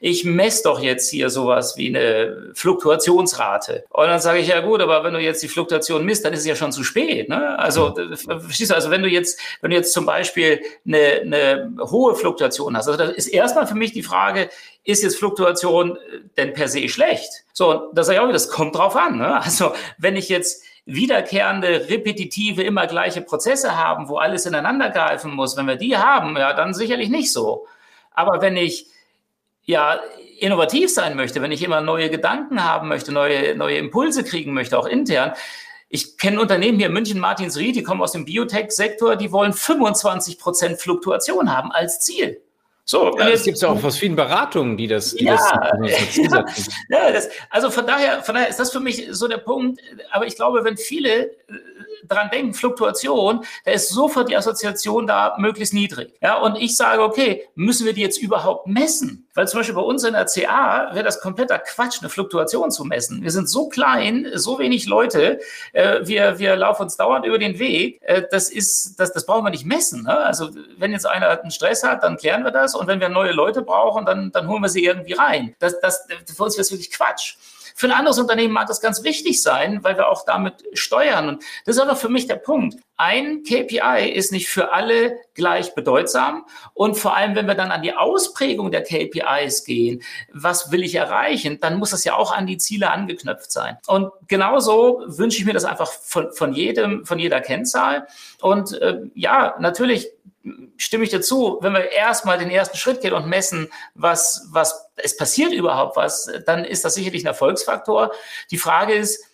[SPEAKER 3] Ich messe doch jetzt hier sowas wie eine Fluktuationsrate. Und dann sage ich, ja gut, aber wenn du jetzt die Fluktuation misst, dann ist es ja schon zu spät. Ne? Also, verstehst du, also wenn du jetzt, wenn du jetzt zum Beispiel eine, eine hohe Fluktuation hast, also das ist erstmal für mich die Frage, ist jetzt Fluktuation äh, denn per se schlecht? So, das sage ich auch, das kommt drauf an. Ne? Also, wenn ich jetzt wiederkehrende, repetitive, immer gleiche Prozesse haben, wo alles ineinander greifen muss, wenn wir die haben, ja, dann sicherlich nicht so. Aber wenn ich ja innovativ sein möchte, wenn ich immer neue Gedanken haben möchte, neue, neue Impulse kriegen möchte, auch intern, ich kenne Unternehmen hier in München, Martinsried, die kommen aus dem Biotech-Sektor, die wollen 25 Prozent Fluktuation haben als Ziel.
[SPEAKER 2] So, ja, es gibt ja auch aus vielen Beratungen, die das, die
[SPEAKER 3] ja, das, ja, ja das, also von daher, von daher ist das für mich so der Punkt. Aber ich glaube, wenn viele dran denken, Fluktuation, da ist sofort die Assoziation da möglichst niedrig. Ja, und ich sage, okay, müssen wir die jetzt überhaupt messen? Weil zum Beispiel bei uns in der CA wäre das kompletter Quatsch, eine Fluktuation zu messen. Wir sind so klein, so wenig Leute, äh, wir, wir laufen uns dauernd über den Weg. Äh, das ist, das, das brauchen wir nicht messen. Ne? Also wenn jetzt einer einen Stress hat, dann klären wir das und wenn wir neue Leute brauchen, dann, dann holen wir sie irgendwie rein. Das, das, für uns wäre es wirklich Quatsch. Für ein anderes Unternehmen mag das ganz wichtig sein, weil wir auch damit steuern. Und das ist aber für mich der Punkt. Ein KPI ist nicht für alle gleich bedeutsam. Und vor allem, wenn wir dann an die Ausprägung der KPIs gehen, was will ich erreichen, dann muss das ja auch an die Ziele angeknüpft sein. Und genauso wünsche ich mir das einfach von, von jedem, von jeder Kennzahl. Und äh, ja, natürlich stimme ich dazu, wenn wir erstmal den ersten Schritt gehen und messen, was, was, es passiert überhaupt was, dann ist das sicherlich ein Erfolgsfaktor. Die Frage ist,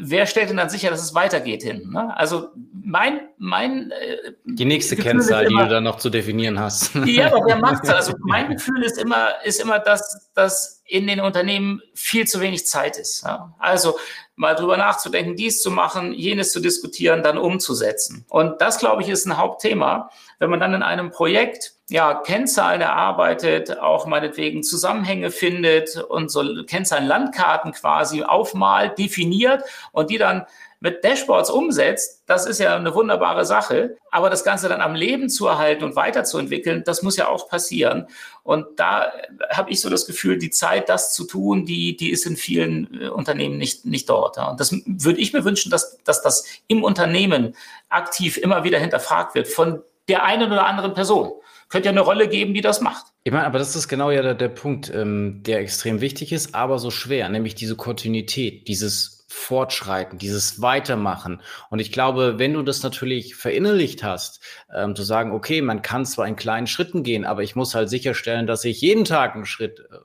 [SPEAKER 3] wer stellt denn dann sicher, dass es weitergeht hin? Ne? Also mein, mein
[SPEAKER 2] äh, Die nächste Gefühl Kennzahl, immer, die du dann noch zu definieren hast.
[SPEAKER 3] Ja, aber wer macht das? Also mein Gefühl ist immer, ist immer, dass, dass in den Unternehmen viel zu wenig Zeit ist. Ja? Also mal drüber nachzudenken, dies zu machen, jenes zu diskutieren, dann umzusetzen. Und das, glaube ich, ist ein Hauptthema. Wenn man dann in einem Projekt ja, Kennzahlen erarbeitet, auch meinetwegen Zusammenhänge findet und so Kennzahlen-Landkarten quasi aufmalt, definiert und die dann mit Dashboards umsetzt, das ist ja eine wunderbare Sache. Aber das Ganze dann am Leben zu erhalten und weiterzuentwickeln, das muss ja auch passieren. Und da habe ich so das Gefühl, die Zeit, das zu tun, die, die ist in vielen äh, Unternehmen nicht, nicht dort. Und das würde ich mir wünschen, dass, dass das im Unternehmen aktiv immer wieder hinterfragt wird von der einen oder anderen Person. Könnte ja eine Rolle geben, die das macht.
[SPEAKER 2] Ich meine, aber das ist genau ja der, der Punkt, ähm, der extrem wichtig ist, aber so schwer, nämlich diese Kontinuität, dieses Fortschreiten, dieses Weitermachen. Und ich glaube, wenn du das natürlich verinnerlicht hast, ähm, zu sagen, okay, man kann zwar in kleinen Schritten gehen, aber ich muss halt sicherstellen, dass ich jeden Tag einen Schritt äh,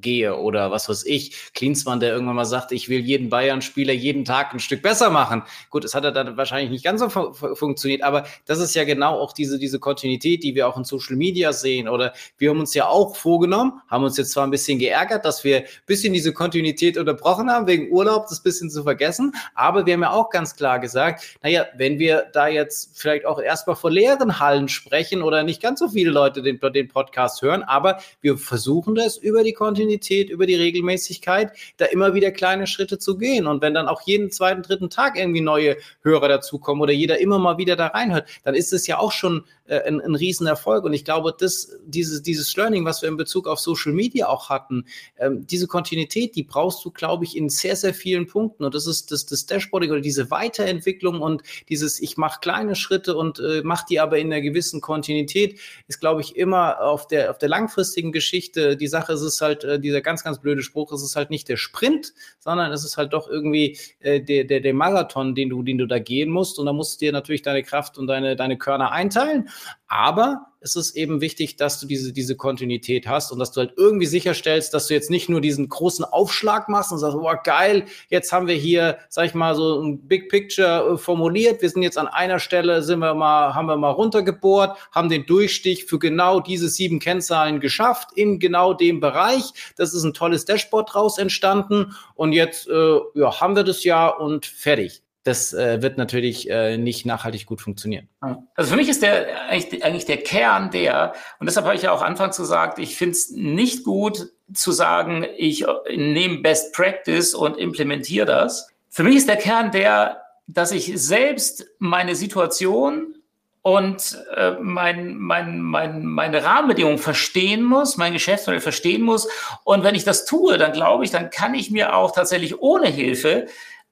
[SPEAKER 2] gehe oder was weiß ich. Klinsmann, der irgendwann mal sagt, ich will jeden Bayern-Spieler jeden Tag ein Stück besser machen. Gut, es hat er dann wahrscheinlich nicht ganz so fu funktioniert, aber das ist ja genau auch diese, diese Kontinuität, die wir auch in Social Media sehen oder wir haben uns ja auch vorgenommen, haben uns jetzt zwar ein bisschen geärgert, dass wir ein bisschen diese Kontinuität unterbrochen haben, wegen Urlaub das bisschen zu vergessen, aber wir haben ja auch ganz klar gesagt, naja, wenn wir da jetzt vielleicht auch erstmal vor leeren Hallen sprechen oder nicht ganz so viele Leute den, den Podcast hören, aber wir versuchen das über die Kontinuität Kontinuität, über die Regelmäßigkeit, da immer wieder kleine Schritte zu gehen. Und wenn dann auch jeden zweiten, dritten Tag irgendwie neue Hörer dazukommen oder jeder immer mal wieder da reinhört, dann ist es ja auch schon äh, ein, ein Riesenerfolg. Und ich glaube, das, dieses, dieses Learning, was wir in Bezug auf Social Media auch hatten, ähm, diese Kontinuität, die brauchst du, glaube ich, in sehr, sehr vielen Punkten. Und das ist das, das Dashboarding oder diese Weiterentwicklung und dieses, ich mache kleine Schritte und äh, mache die aber in einer gewissen Kontinuität, ist, glaube ich, immer auf der, auf der langfristigen Geschichte. Die Sache ist es halt, äh, dieser ganz, ganz blöde Spruch, es ist halt nicht der Sprint, sondern es ist halt doch irgendwie äh, der, der, der Marathon, den du, den du da gehen musst. Und da musst du dir natürlich deine Kraft und deine, deine Körner einteilen. Aber es ist eben wichtig, dass du diese, diese Kontinuität hast und dass du halt irgendwie sicherstellst, dass du jetzt nicht nur diesen großen Aufschlag machst und sagst, oh geil, jetzt haben wir hier, sag ich mal, so ein Big Picture äh, formuliert. Wir sind jetzt an einer Stelle, sind wir mal, haben wir mal runtergebohrt, haben den Durchstich für genau diese sieben Kennzahlen geschafft in genau dem Bereich. Das ist ein tolles Dashboard draus entstanden und jetzt äh, ja, haben wir das ja und fertig das äh, wird natürlich äh, nicht nachhaltig gut funktionieren.
[SPEAKER 3] Also für mich ist der eigentlich, eigentlich der Kern der, und deshalb habe ich ja auch anfangs gesagt, ich finde es nicht gut zu sagen, ich nehme Best Practice und implementiere das. Für mich ist der Kern der, dass ich selbst meine Situation und äh, mein, mein, mein, meine Rahmenbedingungen verstehen muss, mein Geschäftsmodell verstehen muss. Und wenn ich das tue, dann glaube ich, dann kann ich mir auch tatsächlich ohne Hilfe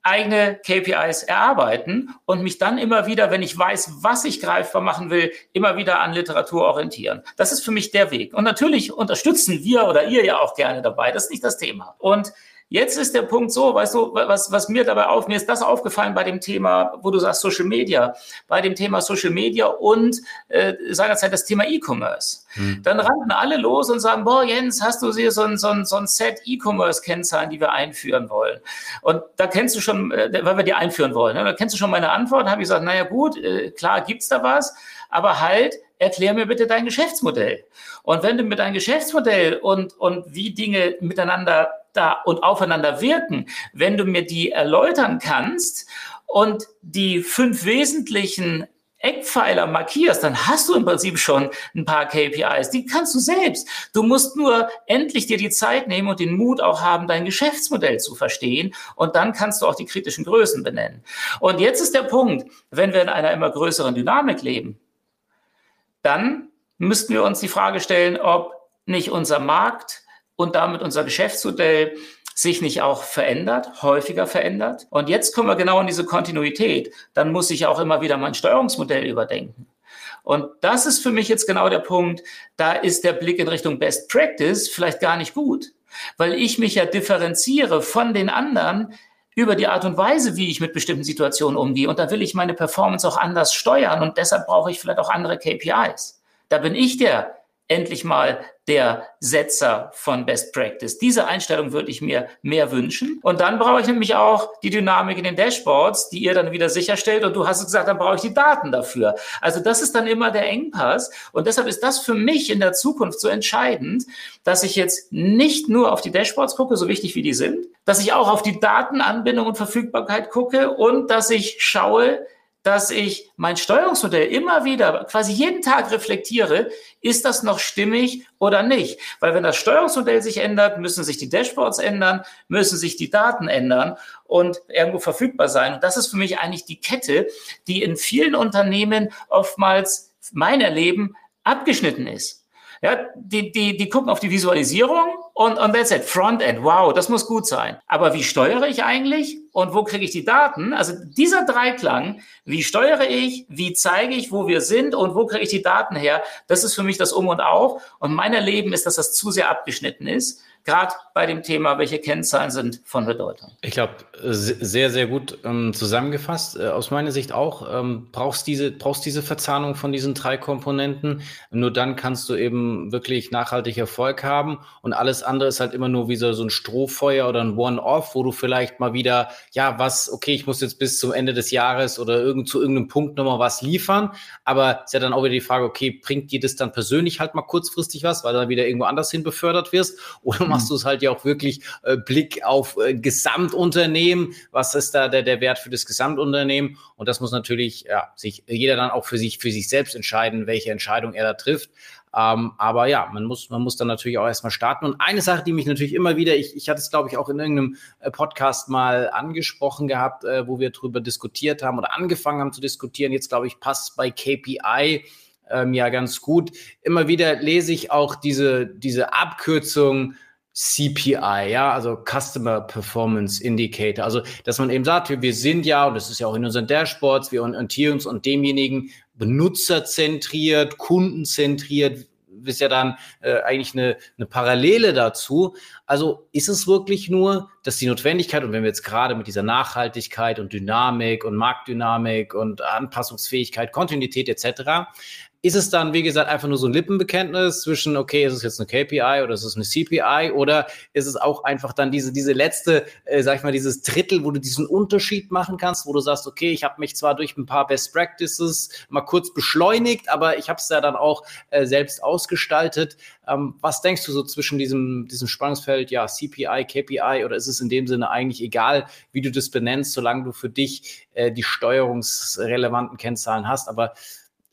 [SPEAKER 3] eigene KPIs erarbeiten und mich dann immer wieder, wenn ich weiß, was ich greifbar machen will, immer wieder an Literatur orientieren. Das ist für mich der Weg. Und natürlich unterstützen wir oder ihr ja auch gerne dabei. Das ist nicht das Thema. Und Jetzt ist der Punkt so, weißt du, was, was mir dabei auf, mir ist das aufgefallen bei dem Thema, wo du sagst Social Media, bei dem Thema Social Media und äh, seinerzeit das Thema E-Commerce. Hm. Dann rannten alle los und sagen, boah, Jens, hast du hier so ein, so ein, so ein Set E-Commerce-Kennzahlen, die wir einführen wollen? Und da kennst du schon, äh, weil wir die einführen wollen, ne? da kennst du schon meine Antwort, habe ich gesagt, naja gut, äh, klar gibt's da was, aber halt, erklär mir bitte dein Geschäftsmodell. Und wenn du mit deinem Geschäftsmodell und, und wie Dinge miteinander da und aufeinander wirken, wenn du mir die erläutern kannst und die fünf wesentlichen Eckpfeiler markierst, dann hast du im Prinzip schon ein paar KPIs. Die kannst du selbst. Du musst nur endlich dir die Zeit nehmen und den Mut auch haben, dein Geschäftsmodell zu verstehen. Und dann kannst du auch die kritischen Größen benennen. Und jetzt ist der Punkt, wenn wir in einer immer größeren Dynamik leben, dann müssten wir uns die Frage stellen, ob nicht unser Markt und damit unser Geschäftsmodell sich nicht auch verändert, häufiger verändert? Und jetzt kommen wir genau in diese Kontinuität. Dann muss ich auch immer wieder mein Steuerungsmodell überdenken. Und das ist für mich jetzt genau der Punkt, da ist der Blick in Richtung Best Practice vielleicht gar nicht gut, weil ich mich ja differenziere von den anderen über die Art und Weise, wie ich mit bestimmten Situationen umgehe. Und da will ich meine Performance auch anders steuern und deshalb brauche ich vielleicht auch andere KPIs. Da bin ich der endlich mal der Setzer von Best Practice. Diese Einstellung würde ich mir mehr wünschen. Und dann brauche ich nämlich auch die Dynamik in den Dashboards, die ihr dann wieder sicherstellt. Und du hast gesagt, dann brauche ich die Daten dafür. Also das ist dann immer der Engpass. Und deshalb ist das für mich in der Zukunft so entscheidend, dass ich jetzt nicht nur auf die Dashboards gucke, so wichtig wie die sind, dass ich auch auf die Datenanbindung und Verfügbarkeit gucke und dass ich schaue, dass ich mein Steuerungsmodell immer wieder, quasi jeden Tag reflektiere, ist das noch stimmig oder nicht? Weil wenn das Steuerungsmodell sich ändert, müssen sich die Dashboards ändern, müssen sich die Daten ändern und irgendwo verfügbar sein. Und das ist für mich eigentlich die Kette, die in vielen Unternehmen oftmals mein Erleben abgeschnitten ist. Ja, die, die, die gucken auf die Visualisierung und, und that's it. Frontend, wow, das muss gut sein. Aber wie steuere ich eigentlich und wo kriege ich die Daten? Also dieser Dreiklang, wie steuere ich, wie zeige ich, wo wir sind und wo kriege ich die Daten her, das ist für mich das Um und Auf. Und mein Erleben ist, dass das zu sehr abgeschnitten ist gerade bei dem Thema, welche Kennzahlen sind von Bedeutung.
[SPEAKER 2] Ich glaube, sehr, sehr gut ähm, zusammengefasst. Äh, aus meiner Sicht auch, ähm, brauchst diese, brauchst diese Verzahnung von diesen drei Komponenten. Nur dann kannst du eben wirklich nachhaltig Erfolg haben. Und alles andere ist halt immer nur wie so, so ein Strohfeuer oder ein One-Off, wo du vielleicht mal wieder, ja, was, okay, ich muss jetzt bis zum Ende des Jahres oder irgend, zu irgendeinem Punkt nochmal was liefern. Aber ist ja dann auch wieder die Frage, okay, bringt dir das dann persönlich halt mal kurzfristig was, weil du dann wieder irgendwo anders hin befördert wirst? Oder machst du es halt ja auch wirklich äh, Blick auf äh, Gesamtunternehmen. Was ist da der, der Wert für das Gesamtunternehmen? Und das muss natürlich ja, sich jeder dann auch für sich, für sich selbst entscheiden, welche Entscheidung er da trifft. Ähm, aber ja, man muss, man muss dann natürlich auch erstmal starten. Und eine Sache, die mich natürlich immer wieder, ich, ich hatte es, glaube ich, auch in irgendeinem äh, Podcast mal angesprochen gehabt, äh, wo wir darüber diskutiert haben oder angefangen haben zu diskutieren. Jetzt, glaube ich, passt bei KPI ähm, ja ganz gut. Immer wieder lese ich auch diese, diese Abkürzung CPI, ja, also Customer Performance Indicator. Also, dass man eben sagt, wir, wir sind ja, und das ist ja auch in unseren Dashboards, wir orientieren uns und demjenigen benutzerzentriert, kundenzentriert, ist ja dann äh, eigentlich eine, eine Parallele dazu. Also ist es wirklich nur, dass die Notwendigkeit, und wenn wir jetzt gerade mit dieser Nachhaltigkeit und Dynamik und Marktdynamik und Anpassungsfähigkeit, Kontinuität etc., ist es dann, wie gesagt, einfach nur so ein Lippenbekenntnis zwischen, okay, ist es jetzt eine KPI oder ist es eine CPI oder ist es auch einfach dann diese, diese letzte, äh, sag ich mal, dieses Drittel, wo du diesen Unterschied machen kannst, wo du sagst, okay, ich habe mich zwar durch ein paar Best Practices mal kurz beschleunigt, aber ich habe es ja dann auch äh, selbst ausgestaltet. Ähm, was denkst du so zwischen diesem, diesem Spannungsfeld, ja, CPI, KPI oder ist es in dem Sinne eigentlich egal, wie du das benennst, solange du für dich äh, die steuerungsrelevanten Kennzahlen hast, aber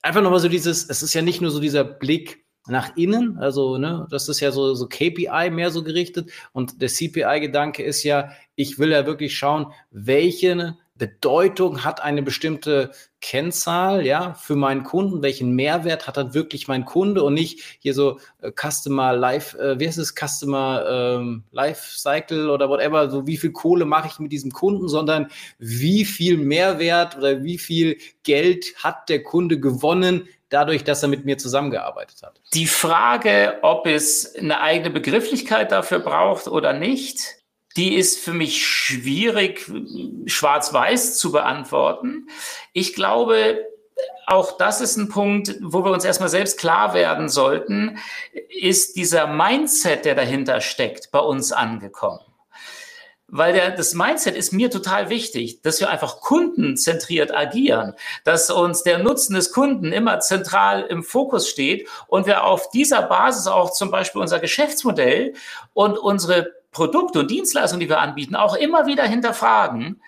[SPEAKER 2] einfach nochmal so dieses, es ist ja nicht nur so dieser Blick nach innen, also ne, das ist ja so, so KPI mehr so gerichtet. Und der CPI-Gedanke ist ja, ich will ja wirklich schauen, welche Bedeutung hat eine bestimmte Kennzahl, ja, für meinen Kunden? Welchen Mehrwert hat dann wirklich mein Kunde und nicht hier so äh, Customer Life, äh, wie heißt es, Customer ähm, Life Cycle oder whatever, so wie viel Kohle mache ich mit diesem Kunden, sondern wie viel Mehrwert oder wie viel Geld hat der Kunde gewonnen, dadurch, dass er mit mir zusammengearbeitet hat.
[SPEAKER 3] Die Frage, ob es eine eigene Begrifflichkeit dafür braucht oder nicht, die ist für mich schwierig schwarz-weiß zu beantworten. Ich glaube, auch das ist ein Punkt, wo wir uns erstmal selbst klar werden sollten, ist dieser Mindset, der dahinter steckt, bei uns angekommen. Weil der, das Mindset ist mir total wichtig, dass wir einfach kundenzentriert agieren, dass uns der Nutzen des Kunden immer zentral im Fokus steht und wir auf dieser Basis auch zum Beispiel unser Geschäftsmodell und unsere Produkte und Dienstleistungen, die wir anbieten, auch immer wieder hinterfragen,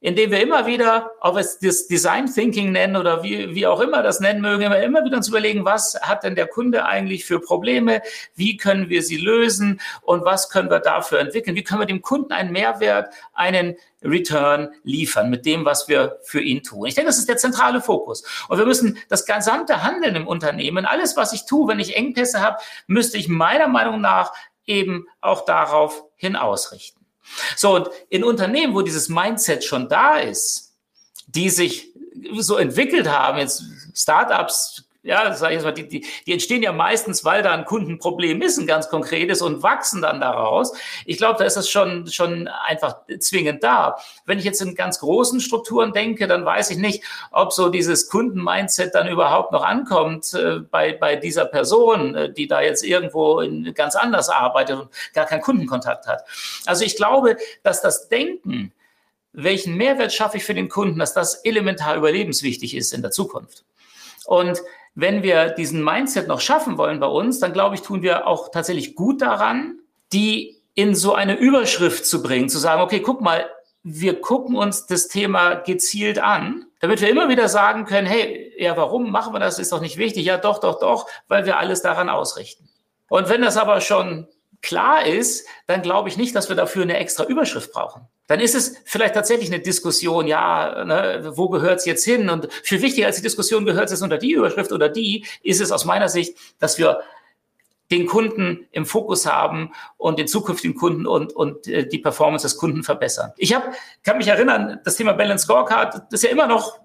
[SPEAKER 3] indem wir immer wieder, ob wir es das Design Thinking nennen oder wie, wie auch immer das nennen mögen, immer, immer wieder uns überlegen, was hat denn der Kunde eigentlich für Probleme, wie können wir sie lösen und was können wir dafür entwickeln, wie können wir dem Kunden einen Mehrwert, einen Return liefern mit dem, was wir für ihn tun. Ich denke, das ist der zentrale Fokus. Und wir müssen das gesamte Handeln im Unternehmen, alles, was ich tue, wenn ich Engpässe habe, müsste ich meiner Meinung nach eben auch darauf hin ausrichten. So, und in Unternehmen, wo dieses Mindset schon da ist, die sich so entwickelt haben, jetzt Startups, ja, sag ich jetzt mal, die, die, die entstehen ja meistens, weil da ein Kundenproblem ist, ein ganz konkretes und wachsen dann daraus. Ich glaube, da ist es schon, schon einfach zwingend da. Wenn ich jetzt in ganz großen Strukturen denke, dann weiß ich nicht, ob so dieses Kundenmindset dann überhaupt noch ankommt äh, bei, bei dieser Person, äh, die da jetzt irgendwo in, ganz anders arbeitet und gar keinen Kundenkontakt hat. Also ich glaube, dass das Denken, welchen Mehrwert schaffe ich für den Kunden, dass das elementar überlebenswichtig ist in der Zukunft. Und wenn wir diesen Mindset noch schaffen wollen bei uns, dann glaube ich, tun wir auch tatsächlich gut daran, die in so eine Überschrift zu bringen, zu sagen, okay, guck mal, wir gucken uns das Thema gezielt an, damit wir immer wieder sagen können, hey, ja, warum machen wir das? Ist doch nicht wichtig. Ja, doch, doch, doch, weil wir alles daran ausrichten. Und wenn das aber schon klar ist, dann glaube ich nicht, dass wir dafür eine extra Überschrift brauchen. Dann ist es vielleicht tatsächlich eine Diskussion, ja, ne, wo gehört es jetzt hin? Und viel wichtiger als die Diskussion, gehört es jetzt unter die Überschrift oder die, ist es aus meiner Sicht, dass wir den Kunden im Fokus haben und den zukünftigen Kunden und, und äh, die Performance des Kunden verbessern. Ich hab, kann mich erinnern, das Thema Balance Scorecard, das ist ja immer noch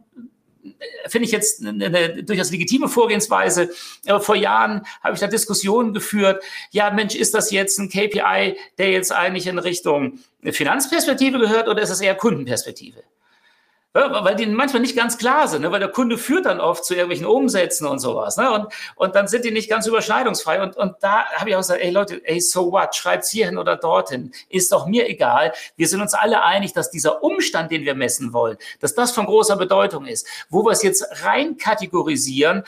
[SPEAKER 3] finde ich jetzt eine, eine durchaus legitime Vorgehensweise. Aber vor Jahren habe ich da Diskussionen geführt. Ja, Mensch, ist das jetzt ein KPI, der jetzt eigentlich in Richtung Finanzperspektive gehört oder ist es eher Kundenperspektive? Weil die manchmal nicht ganz klar sind, ne? weil der Kunde führt dann oft zu irgendwelchen Umsätzen und sowas. Ne? Und, und dann sind die nicht ganz überschneidungsfrei. Und, und da habe ich auch gesagt, ey Leute, ey, so what, schreibt's hierhin oder dorthin. Ist doch mir egal. Wir sind uns alle einig, dass dieser Umstand, den wir messen wollen, dass das von großer Bedeutung ist. Wo wir es jetzt rein kategorisieren,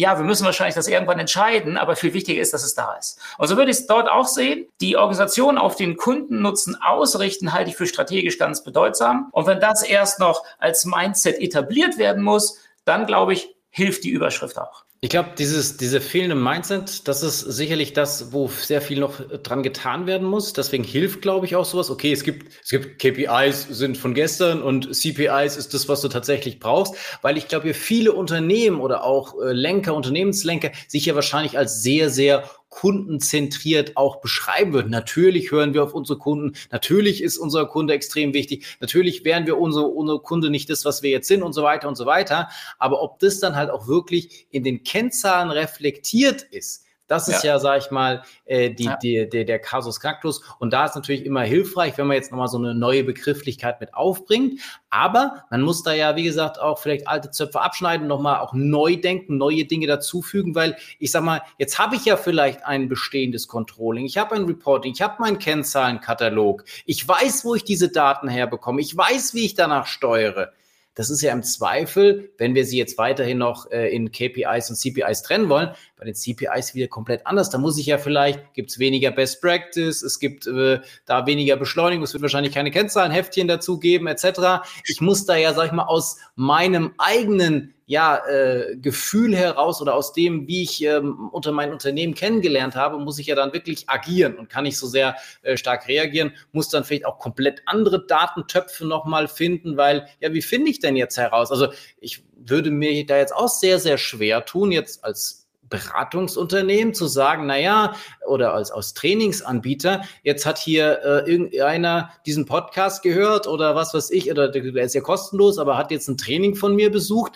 [SPEAKER 3] ja, wir müssen wahrscheinlich das irgendwann entscheiden, aber viel wichtiger ist, dass es da ist. Und so würde ich es dort auch sehen. Die Organisation auf den Kundennutzen ausrichten, halte ich für strategisch ganz bedeutsam. Und wenn das erst noch als Mindset etabliert werden muss, dann glaube ich, hilft die Überschrift auch.
[SPEAKER 2] Ich glaube, dieses, diese fehlende Mindset, das ist sicherlich das, wo sehr viel noch dran getan werden muss. Deswegen hilft, glaube ich, auch sowas. Okay, es gibt, es gibt KPIs sind von gestern und CPIs ist das, was du tatsächlich brauchst. Weil ich glaube, viele Unternehmen oder auch äh, Lenker, Unternehmenslenker sich ja wahrscheinlich als sehr, sehr kundenzentriert auch beschreiben würden. Natürlich hören wir auf unsere Kunden, natürlich ist unser Kunde extrem wichtig, natürlich wären wir unsere, unsere Kunde nicht das, was wir jetzt sind und so weiter und so weiter. Aber ob das dann halt auch wirklich in den Kennzahlen reflektiert ist, das ist ja, ja sag ich mal, äh, die, ja. die, die, der Kasus Cactus. Und da ist natürlich immer hilfreich, wenn man jetzt nochmal so eine neue Begrifflichkeit mit aufbringt. Aber man muss da ja, wie gesagt, auch vielleicht alte Zöpfe abschneiden, nochmal auch neu denken, neue Dinge dazufügen, weil ich sag mal, jetzt habe ich ja vielleicht ein bestehendes Controlling, ich habe ein Reporting, ich habe meinen Kennzahlenkatalog, ich weiß, wo ich diese Daten herbekomme, ich weiß, wie ich danach steuere. Das ist ja im Zweifel, wenn wir sie jetzt weiterhin noch äh, in KPIs und CPIs trennen wollen, bei den CPIs wieder komplett anders. Da muss ich ja vielleicht, gibt es weniger Best Practice, es gibt äh, da weniger Beschleunigung, es wird wahrscheinlich keine Kennzahlenheftchen dazu geben, etc. Ich muss da ja, sag ich mal, aus meinem eigenen ja, äh, Gefühl heraus oder aus dem, wie ich ähm, unter mein Unternehmen kennengelernt habe, muss ich ja dann wirklich agieren und kann nicht so sehr äh, stark reagieren, muss dann vielleicht auch komplett andere Datentöpfe nochmal finden, weil, ja, wie finde ich denn jetzt heraus? Also ich würde mir da jetzt auch sehr, sehr schwer tun, jetzt als Beratungsunternehmen zu sagen, na ja, oder als aus Trainingsanbieter, jetzt hat hier äh, irgendeiner diesen Podcast gehört oder was weiß ich, oder der ist ja kostenlos, aber hat jetzt ein Training von mir besucht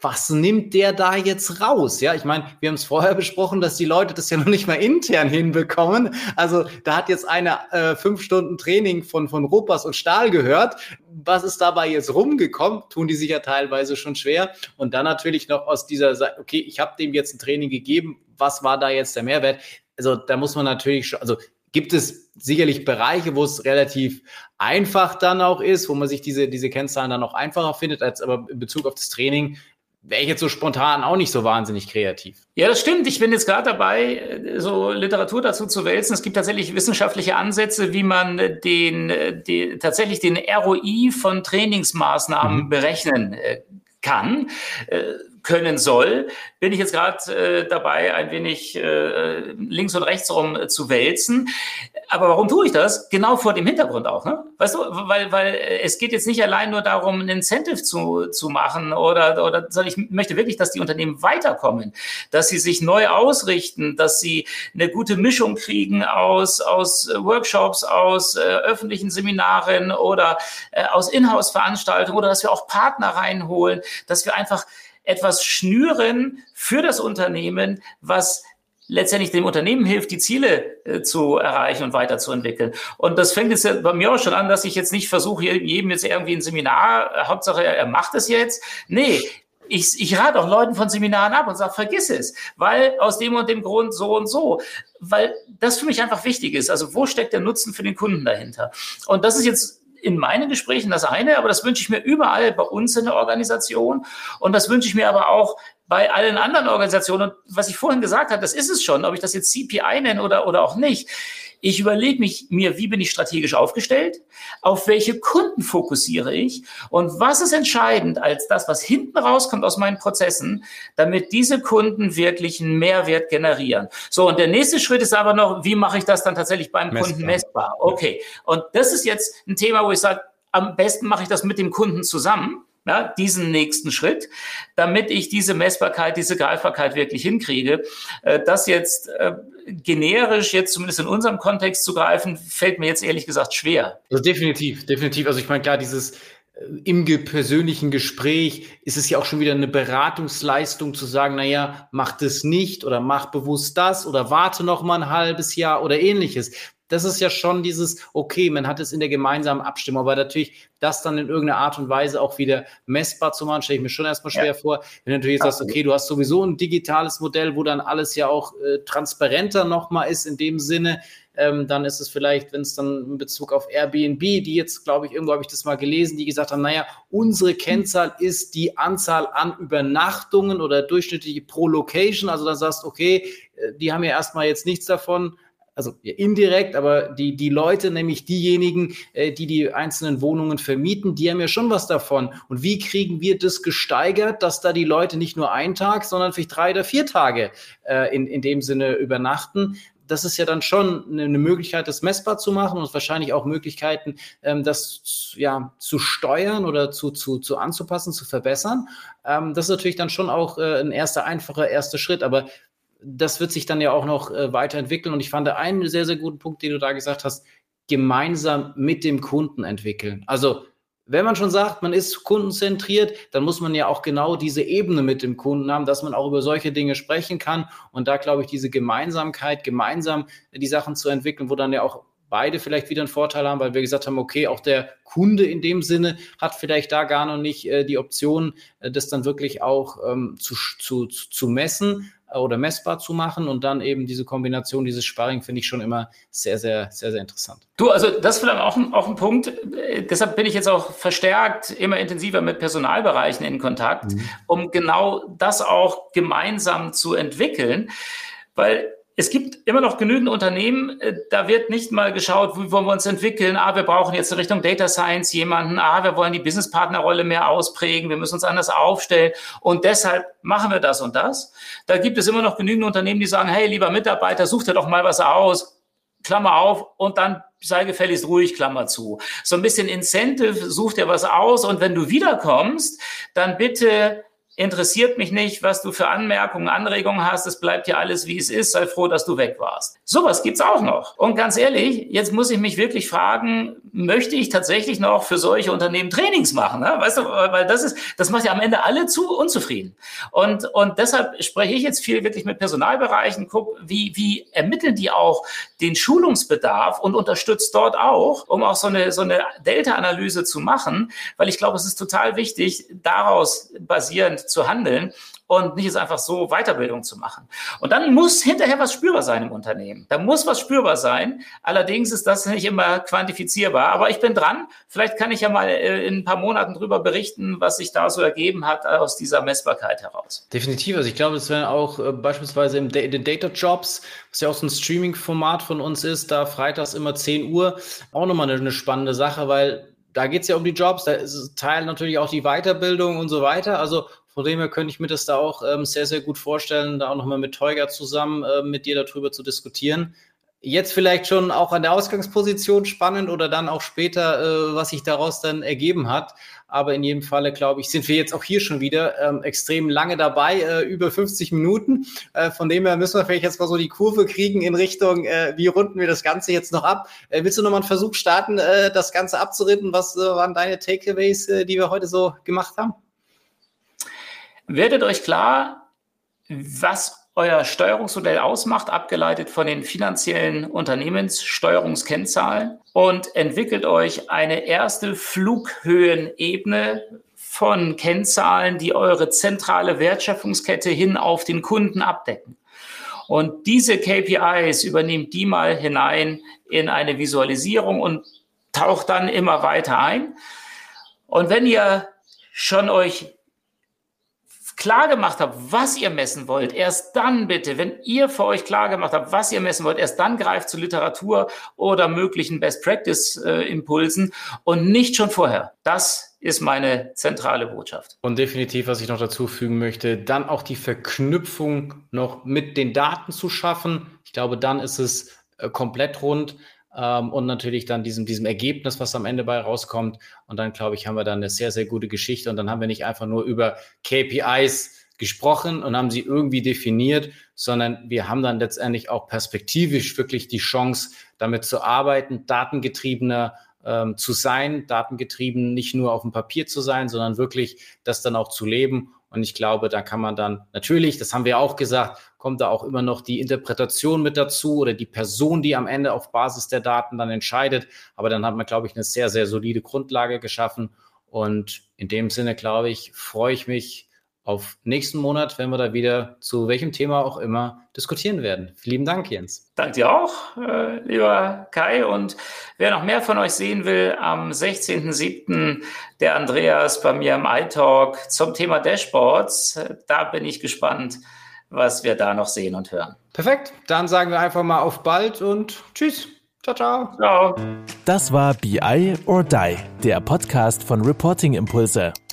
[SPEAKER 2] was nimmt der da jetzt raus? Ja, ich meine, wir haben es vorher besprochen, dass die Leute das ja noch nicht mal intern hinbekommen. Also da hat jetzt einer äh, fünf Stunden Training von, von Ruppers und Stahl gehört. Was ist dabei jetzt rumgekommen? Tun die sich ja teilweise schon schwer. Und dann natürlich noch aus dieser Seite, okay, ich habe dem jetzt ein Training gegeben. Was war da jetzt der Mehrwert? Also da muss man natürlich schon, also gibt es sicherlich Bereiche, wo es relativ einfach dann auch ist, wo man sich diese, diese Kennzahlen dann auch einfacher findet, als aber in Bezug auf das Training wäre ich jetzt so spontan auch nicht so wahnsinnig kreativ.
[SPEAKER 3] Ja, das stimmt. Ich bin jetzt gerade dabei, so Literatur dazu zu wälzen. Es gibt tatsächlich wissenschaftliche Ansätze, wie man den, den tatsächlich den ROI von Trainingsmaßnahmen mhm. berechnen äh, kann. Äh, können soll, bin ich jetzt gerade äh, dabei, ein wenig äh, links und rechts rum äh, zu wälzen. Aber warum tue ich das? Genau vor dem Hintergrund auch. Ne? Weißt du, weil, weil es geht jetzt nicht allein nur darum, ein Incentive zu, zu machen oder, oder sondern ich möchte wirklich, dass die Unternehmen weiterkommen, dass sie sich neu ausrichten, dass sie eine gute Mischung kriegen aus, aus Workshops, aus äh, öffentlichen Seminaren oder äh, aus Inhouse-Veranstaltungen oder dass wir auch Partner reinholen, dass wir einfach etwas schnüren für das Unternehmen, was letztendlich dem Unternehmen hilft, die Ziele äh, zu erreichen und weiterzuentwickeln. Und das fängt jetzt bei mir auch schon an, dass ich jetzt nicht versuche, jedem jetzt irgendwie ein Seminar, äh, Hauptsache er macht es jetzt. Nee, ich, ich rate auch Leuten von Seminaren ab und sage, vergiss es, weil aus dem und dem Grund so und so, weil das für mich einfach wichtig ist. Also wo steckt der Nutzen für den Kunden dahinter? Und das ist jetzt in meinen Gesprächen das eine, aber das wünsche ich mir überall bei uns in der Organisation und das wünsche ich mir aber auch bei allen anderen Organisationen. Und was ich vorhin gesagt habe, das ist es schon, ob ich das jetzt CPI nenne oder, oder auch nicht. Ich überlege mich mir, wie bin ich strategisch aufgestellt, auf welche Kunden fokussiere ich und was ist entscheidend als das, was hinten rauskommt aus meinen Prozessen, damit diese Kunden wirklich einen Mehrwert generieren. So, und der nächste Schritt ist aber noch, wie mache ich das dann tatsächlich beim messbar. Kunden messbar? Okay, und das ist jetzt ein Thema, wo ich sage, am besten mache ich das mit dem Kunden zusammen ja, diesen nächsten Schritt, damit ich diese Messbarkeit, diese Greifbarkeit wirklich hinkriege. Äh, das jetzt äh, generisch, jetzt zumindest in unserem Kontext zu greifen, fällt mir jetzt ehrlich gesagt schwer.
[SPEAKER 2] Also definitiv, definitiv. Also ich meine, klar, dieses äh, im persönlichen Gespräch ist es ja auch schon wieder eine Beratungsleistung zu sagen, naja, mach das nicht oder mach bewusst das oder warte noch mal ein halbes Jahr oder ähnliches das ist ja schon dieses, okay, man hat es in der gemeinsamen Abstimmung, aber natürlich das dann in irgendeiner Art und Weise auch wieder messbar zu machen, stelle ich mir schon erstmal schwer ja. vor. Wenn du natürlich sagst, okay, du hast sowieso ein digitales Modell, wo dann alles ja auch äh, transparenter nochmal ist in dem Sinne, ähm, dann ist es vielleicht, wenn es dann in Bezug auf Airbnb, die jetzt, glaube ich, irgendwo habe ich das mal gelesen, die gesagt haben, naja, unsere Kennzahl ist die Anzahl an Übernachtungen oder durchschnittliche pro Location. Also dann sagst, okay, äh, die haben ja erstmal jetzt nichts davon, also indirekt, aber die, die Leute, nämlich diejenigen, äh, die die einzelnen Wohnungen vermieten, die haben ja schon was davon. Und wie kriegen wir das gesteigert, dass da die Leute nicht nur einen Tag, sondern vielleicht drei oder vier Tage äh, in, in dem Sinne übernachten? das ist ja dann schon eine Möglichkeit, das messbar zu machen und wahrscheinlich auch Möglichkeiten, ähm, das ja zu steuern oder zu, zu, zu anzupassen, zu verbessern. Ähm, das ist natürlich dann schon auch äh, ein erster einfacher erster Schritt. Aber das wird sich dann ja auch noch äh, weiterentwickeln. Und ich fand einen sehr, sehr guten Punkt, den du da gesagt hast, gemeinsam mit dem Kunden entwickeln. Also wenn man schon sagt, man ist kundenzentriert, dann muss man ja auch genau diese Ebene mit dem Kunden haben, dass man auch über solche Dinge sprechen kann. Und da glaube ich, diese Gemeinsamkeit, gemeinsam die Sachen zu entwickeln, wo dann ja auch beide vielleicht wieder einen Vorteil haben, weil wir gesagt haben, okay, auch der Kunde in dem Sinne hat vielleicht da gar noch nicht äh, die Option, äh, das dann wirklich auch ähm, zu, zu, zu messen oder messbar zu machen und dann eben diese Kombination, dieses Sparring finde ich schon immer sehr, sehr, sehr, sehr interessant.
[SPEAKER 3] Du, also das ist vielleicht auch ein, auch ein Punkt. Deshalb bin ich jetzt auch verstärkt immer intensiver mit Personalbereichen in Kontakt, mhm. um genau das auch gemeinsam zu entwickeln, weil es gibt immer noch genügend Unternehmen, äh, da wird nicht mal geschaut, wie wollen wir uns entwickeln. Ah, wir brauchen jetzt in Richtung Data Science jemanden. Ah, wir wollen die Businesspartnerrolle mehr ausprägen. Wir müssen uns anders aufstellen. Und deshalb machen wir das und das. Da gibt es immer noch genügend Unternehmen, die sagen, hey, lieber Mitarbeiter, such dir doch mal was aus. Klammer auf und dann sei gefälligst ruhig, Klammer zu. So ein bisschen Incentive, such dir was aus und wenn du wiederkommst, dann bitte interessiert mich nicht, was du für Anmerkungen, Anregungen hast. Es bleibt ja alles, wie es ist. Sei froh, dass du weg warst. Sowas gibt's auch noch. Und ganz ehrlich, jetzt muss ich mich wirklich fragen, möchte ich tatsächlich noch für solche Unternehmen Trainings machen? Ne? Weißt du, weil das ist, das macht ja am Ende alle zu unzufrieden. Und, und deshalb spreche ich jetzt viel wirklich mit Personalbereichen, guck, wie, wie ermitteln die auch den Schulungsbedarf und unterstützt dort auch, um auch so eine, so eine Delta-Analyse zu machen, weil ich glaube, es ist total wichtig, daraus basierend zu handeln und nicht jetzt einfach so Weiterbildung zu machen. Und dann muss hinterher was spürbar sein im Unternehmen. Da muss was spürbar sein. Allerdings ist das nicht immer quantifizierbar. Aber ich bin dran. Vielleicht kann ich ja mal äh, in ein paar Monaten drüber berichten, was sich da so ergeben hat aus dieser Messbarkeit heraus.
[SPEAKER 2] Definitiv. Also ich glaube, es werden auch äh, beispielsweise in den Data Jobs, was ja auch so ein Streaming-Format von uns ist, da freitags immer 10 Uhr, auch nochmal eine spannende Sache, weil da geht es ja um die Jobs, da ist Teil natürlich auch die Weiterbildung und so weiter. Also Von dem her könnte ich mir das da auch ähm, sehr, sehr gut vorstellen, da auch nochmal mit Teuger zusammen äh, mit dir darüber zu diskutieren. Jetzt vielleicht schon auch an der Ausgangsposition spannend oder dann auch später, äh, was sich daraus dann ergeben hat. Aber in jedem Falle, glaube ich, sind wir jetzt auch hier schon wieder ähm, extrem lange dabei, äh, über 50 Minuten. Äh, von dem her müssen wir vielleicht jetzt mal so die Kurve kriegen in Richtung, äh, wie runden wir das Ganze jetzt noch ab. Äh, willst du noch mal einen Versuch starten, äh, das Ganze abzuritten? Was äh, waren deine Takeaways, äh, die wir heute so gemacht haben?
[SPEAKER 3] Werdet euch klar, was euer Steuerungsmodell ausmacht, abgeleitet von den finanziellen Unternehmenssteuerungskennzahlen und entwickelt euch eine erste Flughöhenebene von Kennzahlen, die eure zentrale Wertschöpfungskette hin auf den Kunden abdecken. Und diese KPIs übernehmt die mal hinein in eine Visualisierung und taucht dann immer weiter ein. Und wenn ihr schon euch klar gemacht habt, was ihr messen wollt, erst dann bitte, wenn ihr für euch klar gemacht habt, was ihr messen wollt, erst dann greift zu Literatur oder möglichen Best Practice äh, Impulsen und nicht schon vorher. Das ist meine zentrale Botschaft.
[SPEAKER 2] Und definitiv, was ich noch dazu fügen möchte, dann auch die Verknüpfung noch mit den Daten zu schaffen. Ich glaube, dann ist es äh, komplett rund ähm, und natürlich dann diesem, diesem Ergebnis, was am Ende bei rauskommt. Und dann, glaube ich, haben wir dann eine sehr, sehr gute Geschichte. Und dann haben wir nicht einfach nur über KPIs gesprochen und haben sie irgendwie definiert, sondern wir haben dann letztendlich auch perspektivisch wirklich die Chance, damit zu arbeiten, datengetriebener ähm, zu sein, datengetrieben nicht nur auf dem Papier zu sein, sondern wirklich das dann auch zu leben und ich glaube, da kann man dann natürlich, das haben wir auch gesagt, kommt da auch immer noch die Interpretation mit dazu oder die Person, die am Ende auf Basis der Daten dann entscheidet. Aber dann hat man, glaube ich, eine sehr, sehr solide Grundlage geschaffen. Und in dem Sinne, glaube ich, freue ich mich auf nächsten Monat, wenn wir da wieder zu welchem Thema auch immer diskutieren werden. Vielen Dank, Jens.
[SPEAKER 3] Danke dir auch, äh, lieber Kai. Und wer noch mehr von euch sehen will, am 16.07. der Andreas bei mir im iTalk zum Thema Dashboards. Da bin ich gespannt, was wir da noch sehen und hören.
[SPEAKER 2] Perfekt. Dann sagen wir einfach mal auf bald und tschüss. Ciao, ciao.
[SPEAKER 1] Ciao. Das war BI or Die, der Podcast von Reporting Impulse.